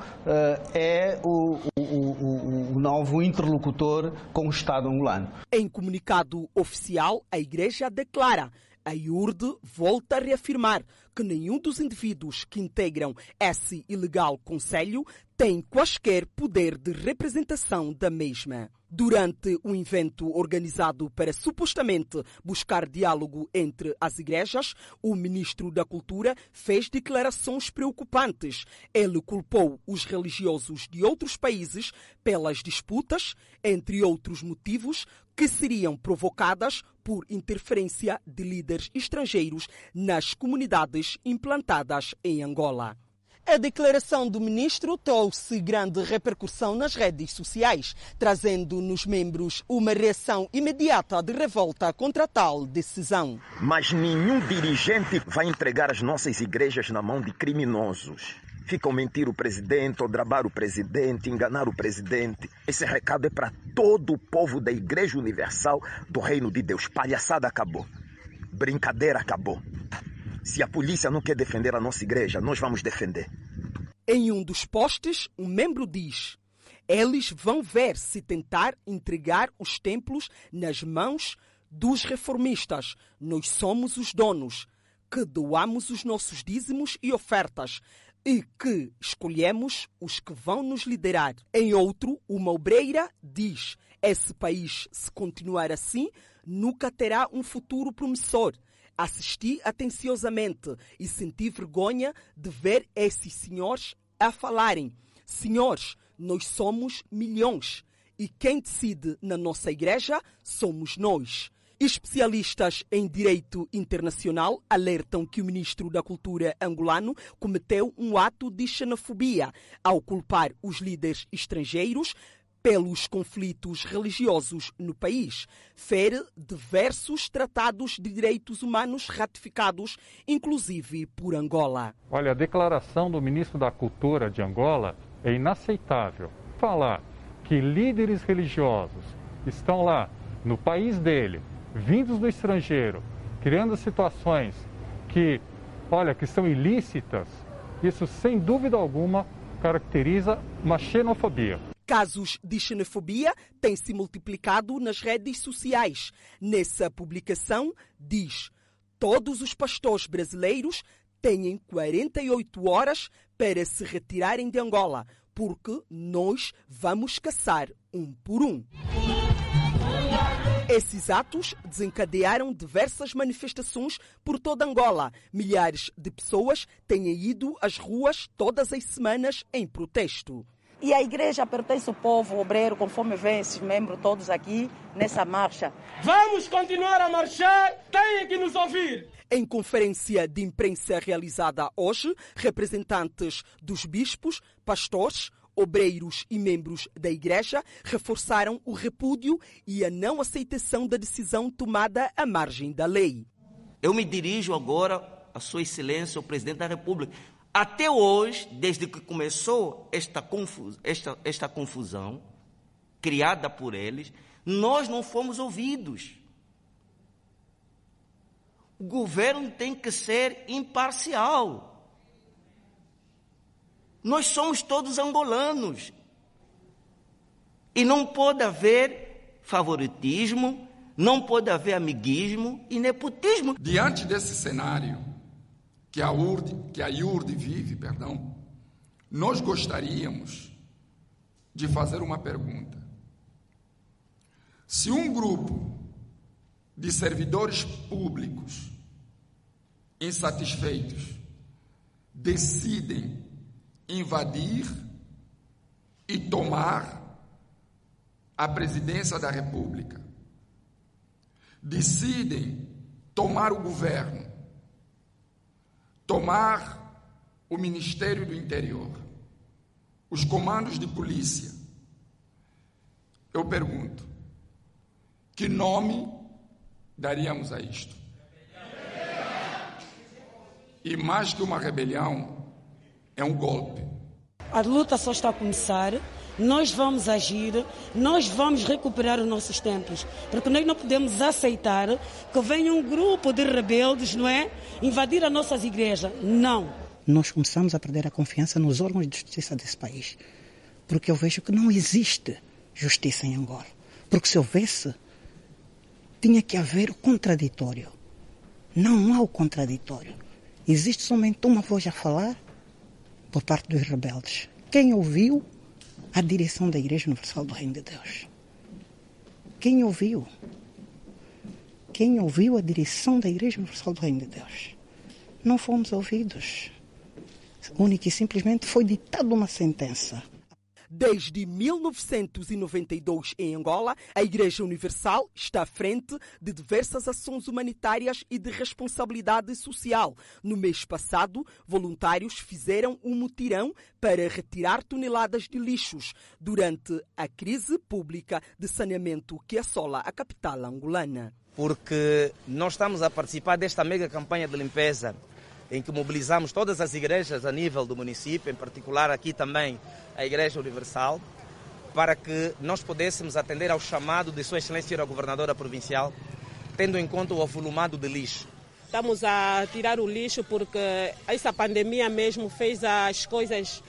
é o, o, o, novo interlocutor com o Estado angolano. Em comunicado oficial, a Igreja declara a IURD volta a reafirmar que nenhum dos indivíduos que integram esse ilegal conselho tem quaisquer poder de representação da mesma. Durante um evento organizado para supostamente buscar diálogo entre as igrejas, o ministro da Cultura fez declarações preocupantes. Ele culpou os religiosos de outros países pelas disputas, entre outros motivos, que seriam provocadas por interferência de líderes estrangeiros nas comunidades implantadas em Angola. A declaração do ministro trouxe grande repercussão nas redes sociais, trazendo nos membros uma reação imediata de revolta contra tal decisão. Mas nenhum dirigente vai entregar as nossas igrejas na mão de criminosos. Ficam mentir o presidente, ou drabar o presidente, enganar o presidente. Esse recado é para todo o povo da Igreja Universal do Reino de Deus. Palhaçada acabou. Brincadeira acabou. Se a polícia não quer defender a nossa igreja, nós vamos defender. Em um dos postes, um membro diz: Eles vão ver se tentar entregar os templos nas mãos dos reformistas. Nós somos os donos, que doamos os nossos dízimos e ofertas e que escolhemos os que vão nos liderar. Em outro, uma obreira diz: Esse país, se continuar assim, nunca terá um futuro promissor. Assisti atenciosamente e senti vergonha de ver esses senhores a falarem: Senhores, nós somos milhões e quem decide na nossa igreja somos nós. Especialistas em direito internacional alertam que o ministro da Cultura angolano cometeu um ato de xenofobia ao culpar os líderes estrangeiros pelos conflitos religiosos no país. Fere diversos tratados de direitos humanos ratificados, inclusive por Angola. Olha, a declaração do ministro da Cultura de Angola é inaceitável. Falar que líderes religiosos estão lá no país dele, vindos do estrangeiro, criando situações que, olha, que são ilícitas, isso sem dúvida alguma caracteriza uma xenofobia. Casos de xenofobia têm se multiplicado nas redes sociais. Nessa publicação, diz: todos os pastores brasileiros têm 48 horas para se retirarem de Angola, porque nós vamos caçar um por um. Esses atos desencadearam diversas manifestações por toda Angola. Milhares de pessoas têm ido às ruas todas as semanas em protesto. E a igreja pertence ao povo obreiro, conforme vêm esses membros todos aqui nessa marcha. Vamos continuar a marchar, têm que nos ouvir. Em conferência de imprensa realizada hoje, representantes dos bispos, pastores, obreiros e membros da Igreja reforçaram o repúdio e a não aceitação da decisão tomada à margem da lei. Eu me dirijo agora a Sua Excelência, o Presidente da República. Até hoje, desde que começou esta, confus, esta, esta confusão criada por eles, nós não fomos ouvidos. O governo tem que ser imparcial. Nós somos todos angolanos. E não pode haver favoritismo, não pode haver amiguismo e nepotismo. Diante desse cenário que a URD, que a IURD vive, perdão, nós gostaríamos de fazer uma pergunta. Se um grupo de servidores públicos insatisfeitos decidem invadir e tomar a presidência da República, decidem tomar o governo, tomar o Ministério do Interior, os comandos de polícia. Eu pergunto: que nome daríamos a isto? E mais que uma rebelião, é um golpe. A luta só está a começar. Nós vamos agir, nós vamos recuperar os nossos templos, porque nós não podemos aceitar que venha um grupo de rebeldes, não é, invadir as nossas igrejas. Não. Nós começamos a perder a confiança nos órgãos de justiça desse país, porque eu vejo que não existe justiça em Angola. Porque se houvesse, tinha que haver o contraditório. Não há o contraditório. Existe somente uma voz a falar por parte dos rebeldes. Quem ouviu a direção da Igreja Universal do Reino de Deus? Quem ouviu? Quem ouviu a direção da Igreja Universal do Reino de Deus? Não fomos ouvidos. Única e simplesmente foi ditada uma sentença. Desde 1992, em Angola, a Igreja Universal está à frente de diversas ações humanitárias e de responsabilidade social. No mês passado, voluntários fizeram um mutirão para retirar toneladas de lixos durante a crise pública de saneamento que assola a capital angolana. Porque nós estamos a participar desta mega campanha de limpeza em que mobilizamos todas as igrejas a nível do município, em particular aqui também a Igreja Universal, para que nós pudéssemos atender ao chamado de Sua Excelência a Governadora Provincial, tendo em conta o avolumado de lixo. Estamos a tirar o lixo porque essa pandemia mesmo fez as coisas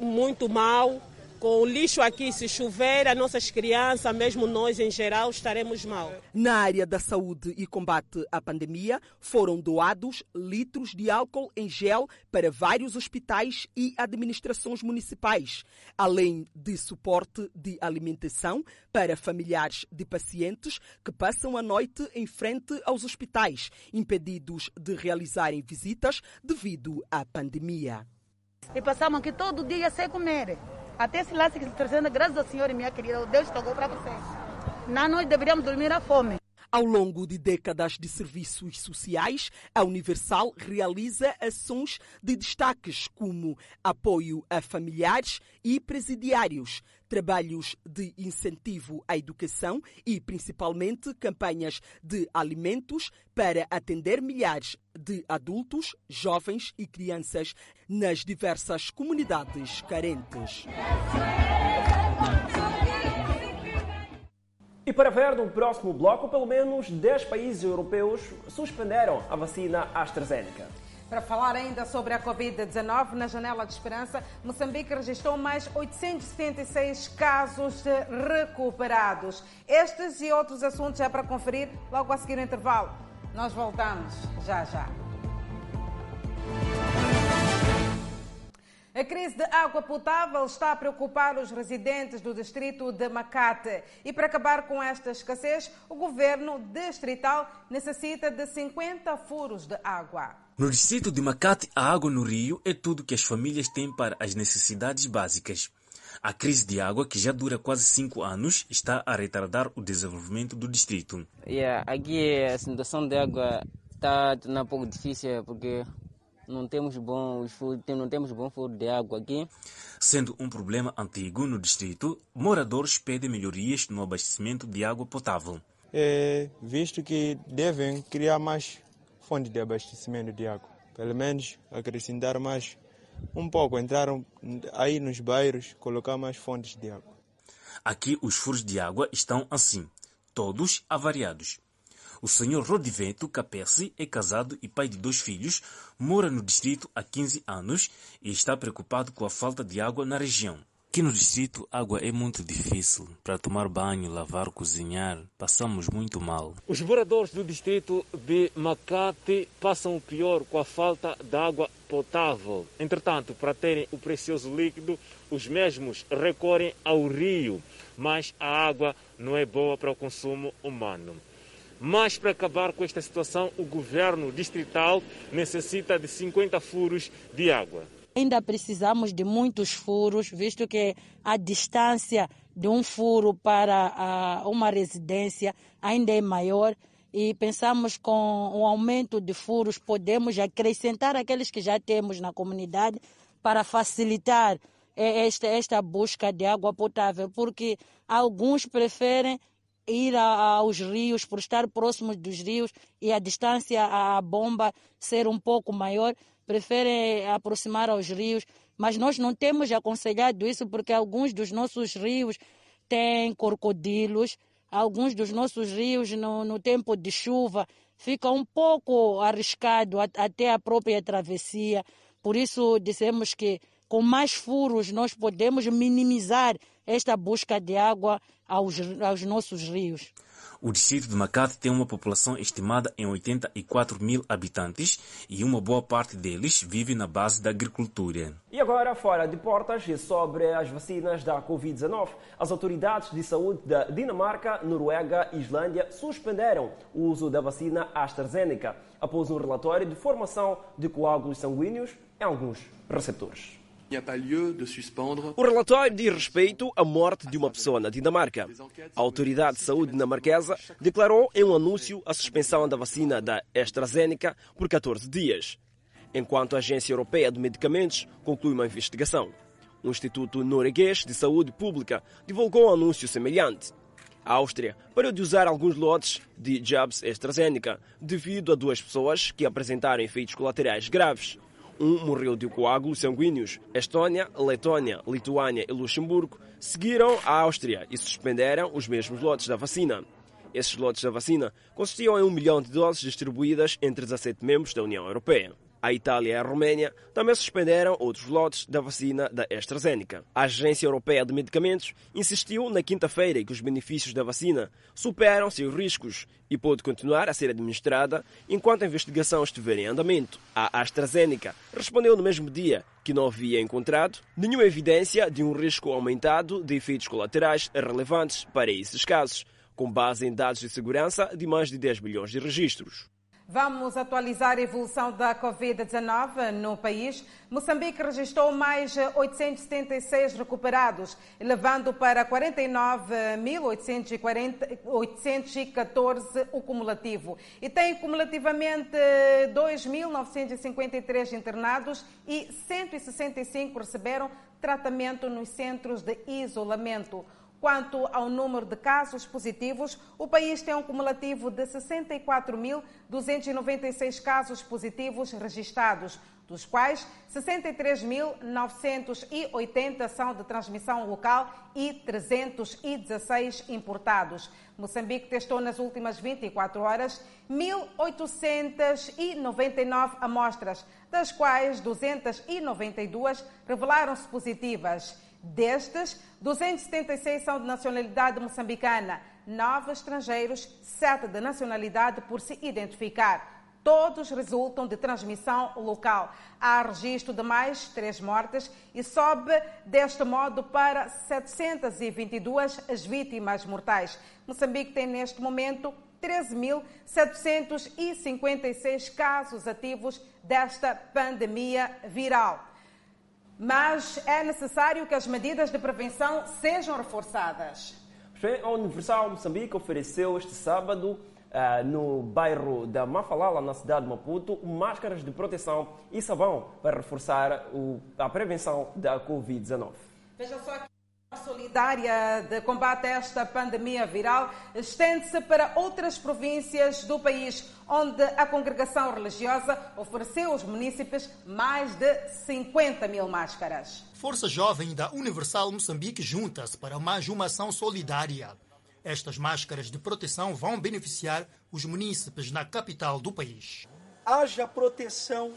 muito mal com o lixo aqui, se chover, as nossas crianças, mesmo nós em geral, estaremos mal. Na área da saúde e combate à pandemia, foram doados litros de álcool em gel para vários hospitais e administrações municipais, além de suporte de alimentação para familiares de pacientes que passam a noite em frente aos hospitais, impedidos de realizarem visitas devido à pandemia. E passamos aqui todo dia sem comer. Até esse laço que se trazendo, graças ao Senhor, minha querida, Deus tocou para você. Na noite deveríamos dormir à fome. Ao longo de décadas de serviços sociais, a Universal realiza ações de destaques como apoio a familiares e presidiários, trabalhos de incentivo à educação e, principalmente, campanhas de alimentos para atender milhares de adultos, jovens e crianças nas diversas comunidades carentes. E para ver no próximo bloco, pelo menos 10 países europeus suspenderam a vacina AstraZeneca. Para falar ainda sobre a Covid-19, na janela de esperança, Moçambique registrou mais 876 casos recuperados. Estes e outros assuntos é para conferir logo a seguir o intervalo. Nós voltamos já já. A crise de água potável está a preocupar os residentes do distrito de Macate. E para acabar com esta escassez, o governo distrital necessita de 50 furos de água. No distrito de Macate, a água no rio é tudo que as famílias têm para as necessidades básicas. A crise de água, que já dura quase cinco anos, está a retardar o desenvolvimento do distrito. Yeah, aqui a situação de água está um pouco difícil porque não temos bom não temos bom furo de água aqui. Sendo um problema antigo no distrito, moradores pedem melhorias no abastecimento de água potável. É, visto que devem criar mais fontes de abastecimento de água, pelo menos acrescentar mais um pouco, entraram aí nos bairros, colocar mais fontes de água. Aqui os furos de água estão assim, todos avariados. O senhor Rodivento Capesse é casado e pai de dois filhos, mora no distrito há 15 anos e está preocupado com a falta de água na região. Aqui no distrito, água é muito difícil. Para tomar banho, lavar, cozinhar, passamos muito mal. Os moradores do distrito de Macate passam o pior com a falta de água potável. Entretanto, para terem o precioso líquido, os mesmos recorrem ao rio, mas a água não é boa para o consumo humano. Mas para acabar com esta situação, o governo distrital necessita de 50 furos de água. Ainda precisamos de muitos furos, visto que a distância de um furo para uma residência ainda é maior e pensamos com o aumento de furos podemos acrescentar aqueles que já temos na comunidade para facilitar esta, esta busca de água potável, porque alguns preferem ir aos rios, por estar próximos dos rios e a distância à bomba ser um pouco maior, preferem aproximar aos rios. Mas nós não temos aconselhado isso porque alguns dos nossos rios têm crocodilos, alguns dos nossos rios no, no tempo de chuva fica um pouco arriscado até a própria travessia. Por isso dissemos que com mais furos nós podemos minimizar esta busca de água aos, aos nossos rios. O distrito de Macate tem uma população estimada em 84 mil habitantes e uma boa parte deles vive na base da agricultura. E agora, fora de portas, sobre as vacinas da Covid-19. As autoridades de saúde da Dinamarca, Noruega e Islândia suspenderam o uso da vacina AstraZeneca após um relatório de formação de coágulos sanguíneos em alguns receptores. O relatório diz respeito à morte de uma pessoa na Dinamarca. A Autoridade de Saúde dinamarquesa declarou em um anúncio a suspensão da vacina da AstraZeneca por 14 dias, enquanto a Agência Europeia de Medicamentos conclui uma investigação. O Instituto Norueguês de Saúde Pública divulgou um anúncio semelhante. A Áustria parou de usar alguns lotes de Jobs AstraZeneca devido a duas pessoas que apresentaram efeitos colaterais graves. Um morreu de coágulos sanguíneos. Estónia, Letônia, Lituânia e Luxemburgo seguiram a Áustria e suspenderam os mesmos lotes da vacina. Esses lotes da vacina consistiam em um milhão de doses distribuídas entre 17 membros da União Europeia. A Itália e a Roménia também suspenderam outros lotes da vacina da AstraZeneca. A Agência Europeia de Medicamentos insistiu na quinta-feira que os benefícios da vacina superam seus riscos e pode continuar a ser administrada enquanto a investigação estiver em andamento. A AstraZeneca respondeu no mesmo dia que não havia encontrado nenhuma evidência de um risco aumentado de efeitos colaterais relevantes para esses casos, com base em dados de segurança de mais de 10 milhões de registros. Vamos atualizar a evolução da Covid-19 no país. Moçambique registrou mais 876 recuperados, elevando para 49.814 o cumulativo. E tem cumulativamente 2.953 internados e 165 receberam tratamento nos centros de isolamento. Quanto ao número de casos positivos, o país tem um cumulativo de 64.296 casos positivos registrados, dos quais 63.980 são de transmissão local e 316 importados. Moçambique testou nas últimas 24 horas 1.899 amostras, das quais 292 revelaram-se positivas. Destes, 276 são de nacionalidade moçambicana, nove estrangeiros, sete de nacionalidade por se identificar. Todos resultam de transmissão local. Há registro de mais três mortes e sobe deste modo para 722 as vítimas mortais. Moçambique tem neste momento 13.756 casos ativos desta pandemia viral mas é necessário que as medidas de prevenção sejam reforçadas. A Universal Moçambique ofereceu este sábado, uh, no bairro da Mafalala, na cidade de Maputo, máscaras de proteção e sabão para reforçar o, a prevenção da Covid-19. Veja só aqui. A solidária de combate a esta pandemia viral estende-se para outras províncias do país, onde a congregação religiosa ofereceu aos munícipes mais de 50 mil máscaras. Força Jovem da Universal Moçambique junta-se para mais uma ação solidária. Estas máscaras de proteção vão beneficiar os munícipes na capital do país. Haja proteção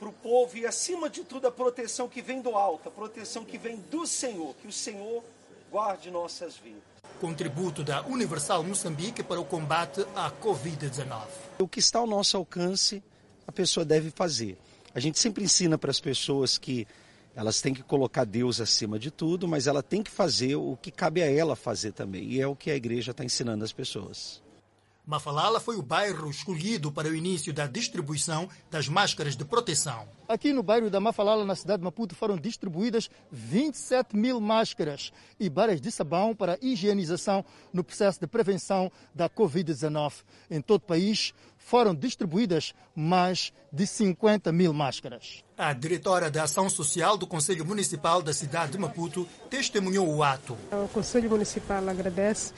para o povo e, acima de tudo, a proteção que vem do alto, a proteção que vem do Senhor. Que o Senhor guarde nossas vidas. Contributo da Universal Moçambique para o combate à Covid-19. O que está ao nosso alcance, a pessoa deve fazer. A gente sempre ensina para as pessoas que elas têm que colocar Deus acima de tudo, mas ela tem que fazer o que cabe a ela fazer também. E é o que a igreja está ensinando às pessoas. Mafalala foi o bairro escolhido para o início da distribuição das máscaras de proteção. Aqui no bairro da Mafalala, na cidade de Maputo, foram distribuídas 27 mil máscaras e barras de sabão para higienização no processo de prevenção da Covid-19. Em todo o país, foram distribuídas mais de 50 mil máscaras. A diretora da Ação Social do Conselho Municipal da cidade de Maputo testemunhou o ato. O Conselho Municipal agradece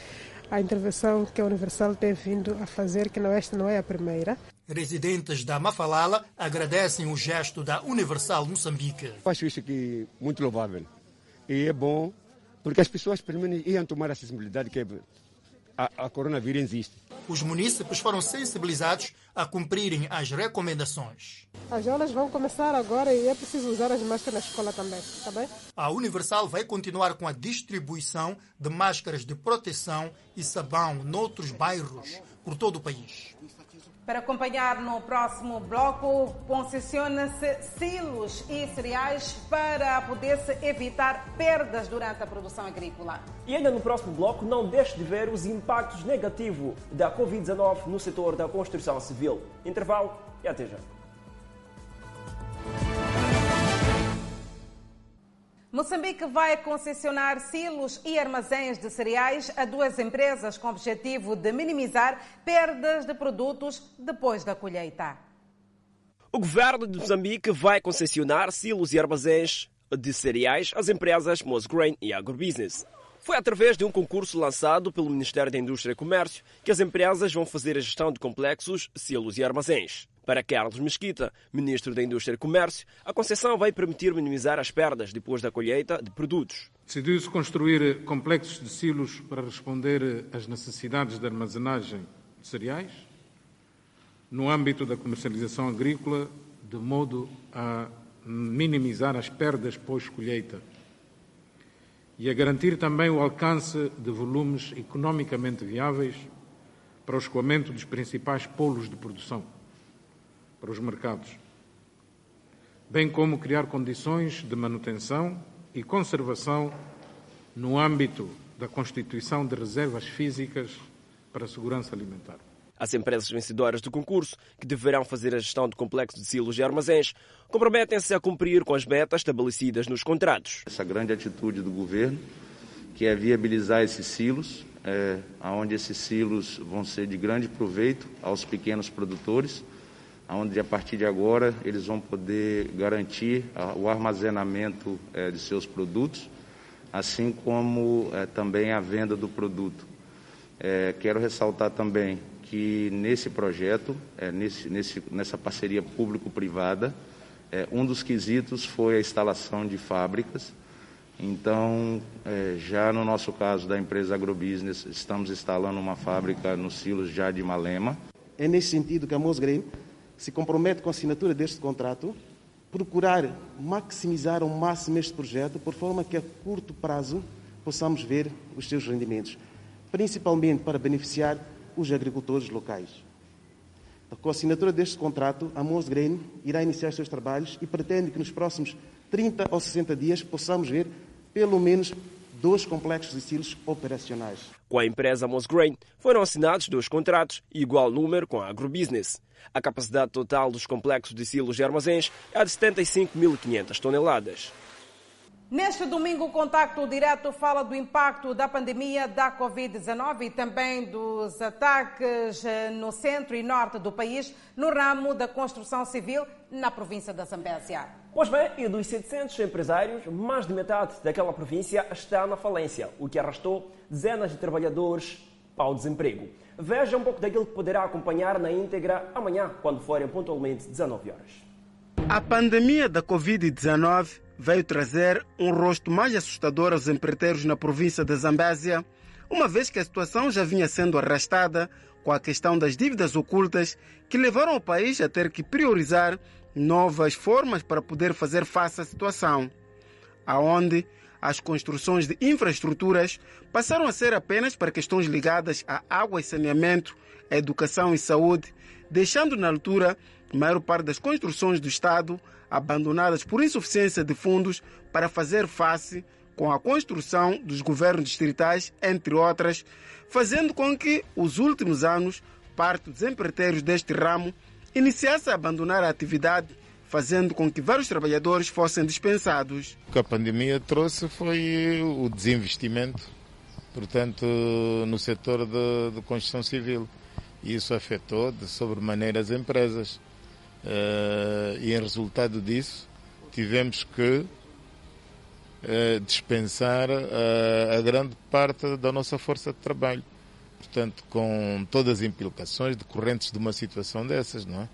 a intervenção que a Universal tem vindo a fazer, que não, esta não é a primeira. Residentes da Mafalala agradecem o gesto da Universal Moçambique. Eu acho isso aqui muito louvável. E é bom, porque as pessoas pelo menos iam tomar a acessibilidade que é, a, a coronavírus existe. Os munícipes foram sensibilizados a cumprirem as recomendações. As aulas vão começar agora e é preciso usar as máscaras na escola também, tá bem? A Universal vai continuar com a distribuição de máscaras de proteção e sabão noutros bairros por todo o país. Para acompanhar no próximo bloco, concessiona-se silos e cereais para poder-se evitar perdas durante a produção agrícola. E ainda no próximo bloco, não deixe de ver os impactos negativos da Covid-19 no setor da construção civil. Intervalo e até já. Moçambique vai concessionar silos e armazéns de cereais a duas empresas com o objetivo de minimizar perdas de produtos depois da colheita. O governo de Moçambique vai concessionar silos e armazéns de cereais às empresas Mosgrain e Agrobusiness. Foi através de um concurso lançado pelo Ministério da Indústria e Comércio que as empresas vão fazer a gestão de complexos, silos e armazéns. Para Carlos Mesquita, ministro da Indústria e Comércio, a concessão vai permitir minimizar as perdas depois da colheita de produtos. Decidiu-se construir complexos de silos para responder às necessidades de armazenagem de cereais no âmbito da comercialização agrícola, de modo a minimizar as perdas pós-colheita e a garantir também o alcance de volumes economicamente viáveis para o escoamento dos principais polos de produção para os mercados, bem como criar condições de manutenção e conservação no âmbito da constituição de reservas físicas para a segurança alimentar. As empresas vencedoras do concurso, que deverão fazer a gestão de complexos de silos e armazéns, comprometem-se a cumprir com as metas estabelecidas nos contratos. Essa grande atitude do governo, que é viabilizar esses silos, é, onde esses silos vão ser de grande proveito aos pequenos produtores, onde a partir de agora eles vão poder garantir o armazenamento é, de seus produtos, assim como é, também a venda do produto. É, quero ressaltar também que nesse projeto, nessa parceria público-privada, um dos quesitos foi a instalação de fábricas. Então, já no nosso caso da empresa Agrobusiness, estamos instalando uma fábrica no Silos já de Malema. É nesse sentido que a Mosgreen se compromete com a assinatura deste contrato, procurar maximizar ao máximo este projeto, por forma que a curto prazo possamos ver os seus rendimentos, principalmente para beneficiar os agricultores locais. Com a assinatura deste contrato, a Mosgrain irá iniciar os seus trabalhos e pretende que nos próximos 30 ou 60 dias possamos ver pelo menos dois complexos de silos operacionais. Com a empresa Mosgrain foram assinados dois contratos, igual número com a Agrobusiness. A capacidade total dos complexos de silos e armazéns é de 75.500 toneladas. Neste domingo, o Contacto Direto fala do impacto da pandemia da Covid-19 e também dos ataques eh, no centro e norte do país no ramo da construção civil na província da Zambésia. Pois bem, e dos 700 empresários, mais de metade daquela província está na falência, o que arrastou dezenas de trabalhadores ao desemprego. Veja um pouco daquilo que poderá acompanhar na íntegra amanhã, quando forem pontualmente 19 horas. A pandemia da Covid-19 veio trazer um rosto mais assustador aos empreiteiros na província de Zambésia, uma vez que a situação já vinha sendo arrastada com a questão das dívidas ocultas que levaram o país a ter que priorizar novas formas para poder fazer face à situação, aonde as construções de infraestruturas passaram a ser apenas para questões ligadas a água e saneamento, educação e saúde, deixando na altura a maior parte das construções do Estado abandonadas por insuficiência de fundos para fazer face com a construção dos governos distritais, entre outras, fazendo com que, os últimos anos, parte dos empreiteiros deste ramo iniciasse a abandonar a atividade fazendo com que vários trabalhadores fossem dispensados. O que a pandemia trouxe foi o desinvestimento, portanto, no setor de, de construção civil. E isso afetou de sobremaneira as empresas. Uh, e em resultado disso, tivemos que uh, dispensar uh, a grande parte da nossa força de trabalho. Portanto, com todas as implicações decorrentes de uma situação dessas, não é?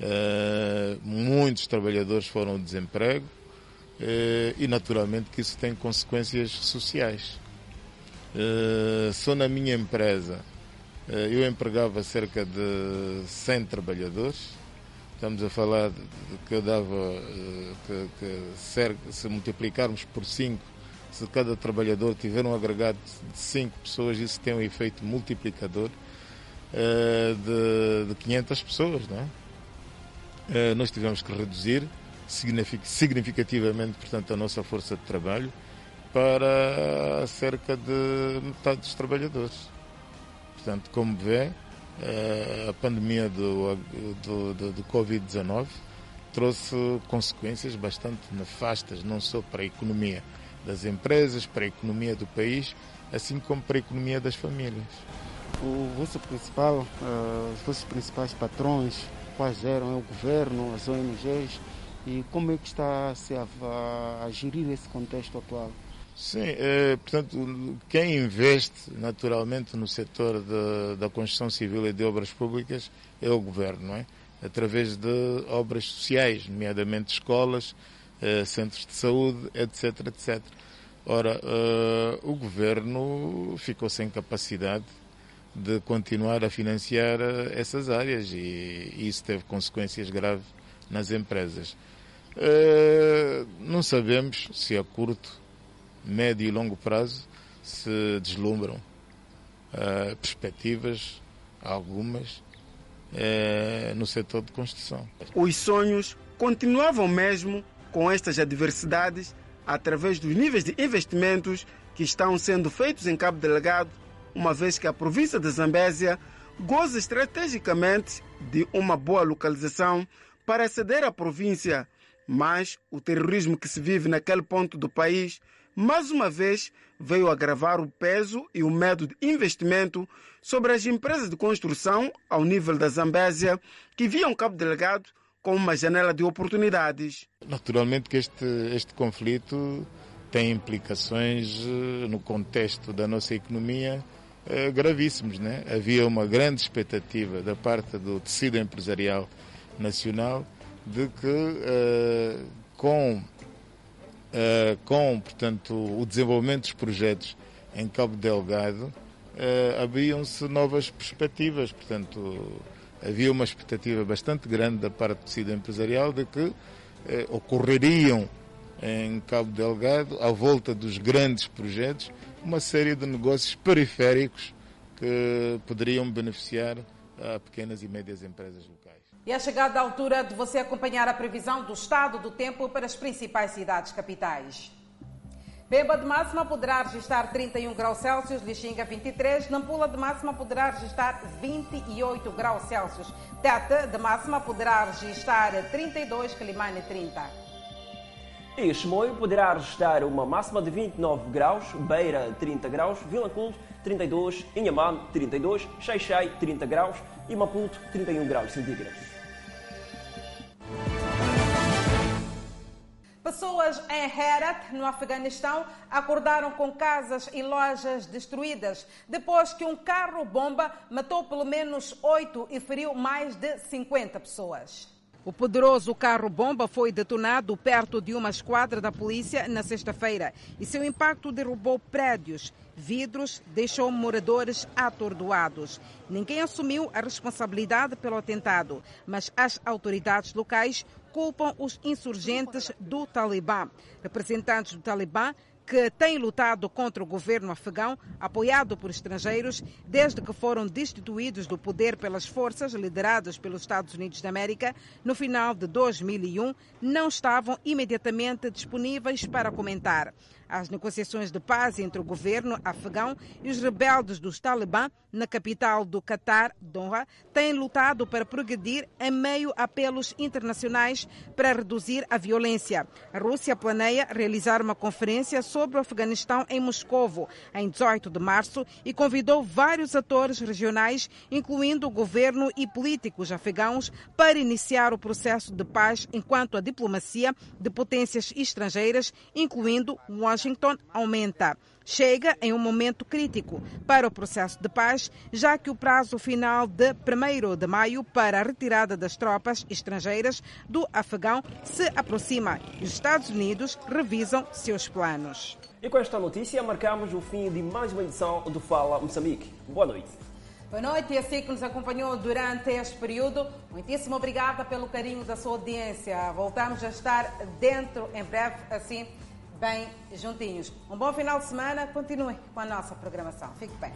Uh, muitos trabalhadores foram ao desemprego uh, e naturalmente que isso tem consequências sociais. Uh, só na minha empresa eu empregava cerca de 100 trabalhadores. Estamos a falar de, de que eu dava, que, que se multiplicarmos por 5, se cada trabalhador tiver um agregado de 5 pessoas, isso tem um efeito multiplicador de, de 500 pessoas. É? nós tivemos que reduzir significativamente, portanto, a nossa força de trabalho para cerca de metade dos trabalhadores. Portanto, como vê, eh, a pandemia do, do, do, do Covid-19 trouxe consequências bastante nefastas, não só para a economia das empresas, para a economia do país, assim como para a economia das famílias. O vosso principal, uh, os vossos principais patrões, quais eram? É o governo, as ONGs, e como é que está a, se a, a gerir esse contexto atual? Sim, é, portanto, quem investe naturalmente no setor de, da construção civil e de obras públicas é o governo, não é? Através de obras sociais, nomeadamente escolas, eh, centros de saúde, etc, etc. Ora, eh, o governo ficou sem capacidade de continuar a financiar eh, essas áreas e, isso teve consequências graves nas empresas. Eh, não sabemos se a curto, médio e longo prazo se deslumbram perspectivas, algumas, no setor de construção. Os sonhos continuavam mesmo com estas adversidades através dos níveis de investimentos que estão sendo feitos em Cabo Delegado, uma vez que a província de Zambésia goza estrategicamente de uma boa localização para aceder à província. Mas o terrorismo que se vive naquele ponto do país, mais uma vez, veio agravar o peso e o medo de investimento sobre as empresas de construção ao nível da Zambésia, que viam Cabo Delegado como uma janela de oportunidades. Naturalmente que este, este conflito tem implicações eh, no contexto da nossa economia eh, gravíssimos. Né? Havia uma grande expectativa da parte do tecido empresarial nacional de que uh, com, com portanto, o desenvolvimento dos projetos em Cabo Delgado abriam-se novas perspectivas. Portanto, havia uma expectativa bastante grande da parte do tecido empresarial de que ocorreriam em Cabo Delgado, à volta dos grandes projetos, uma série de negócios periféricos que poderiam beneficiar a pequenas e médias empresas locais. E é chegada a altura de você acompanhar a previsão do estado do tempo para as principais cidades capitais. Beba de máxima poderá registrar 31 graus Celsius, Lixinga 23, Nampula de máxima poderá registrar 28 graus Celsius, Tete de máxima poderá registrar 32, Climane 30. E Chimoio poderá registrar uma máxima de 29 graus, Beira 30 graus, Vila Cruz 32, Inhamam 32, Xaixai 30 graus e Maputo 31 graus centígrados. Pessoas em Herat, no Afeganistão, acordaram com casas e lojas destruídas depois que um carro-bomba matou pelo menos oito e feriu mais de 50 pessoas. O poderoso carro-bomba foi detonado perto de uma esquadra da polícia na sexta-feira e seu impacto derrubou prédios, vidros, deixou moradores atordoados. Ninguém assumiu a responsabilidade pelo atentado, mas as autoridades locais culpam os insurgentes do Talibã. Representantes do Talibã que têm lutado contra o governo afegão, apoiado por estrangeiros, desde que foram destituídos do poder pelas forças lideradas pelos Estados Unidos da América no final de 2001, não estavam imediatamente disponíveis para comentar. As negociações de paz entre o governo afegão e os rebeldes dos Talibã na capital do Catar, Doha, têm lutado para progredir em meio a apelos internacionais para reduzir a violência. A Rússia planeia realizar uma conferência sobre o Afeganistão em Moscovo em 18 de março e convidou vários atores regionais, incluindo o governo e políticos afegãos, para iniciar o processo de paz enquanto a diplomacia de potências estrangeiras, incluindo Washington, Washington aumenta. Chega em um momento crítico para o processo de paz, já que o prazo final de 1 de maio para a retirada das tropas estrangeiras do Afegão se aproxima e os Estados Unidos revisam seus planos. E com esta notícia marcamos o fim de mais uma edição do Fala Moçambique. Boa noite. Boa noite, e assim que nos acompanhou durante este período. Muitíssimo obrigada pelo carinho da sua audiência. Voltamos a estar dentro em breve, assim bem juntinhos. Um bom final de semana, continue com a nossa programação. Fique bem.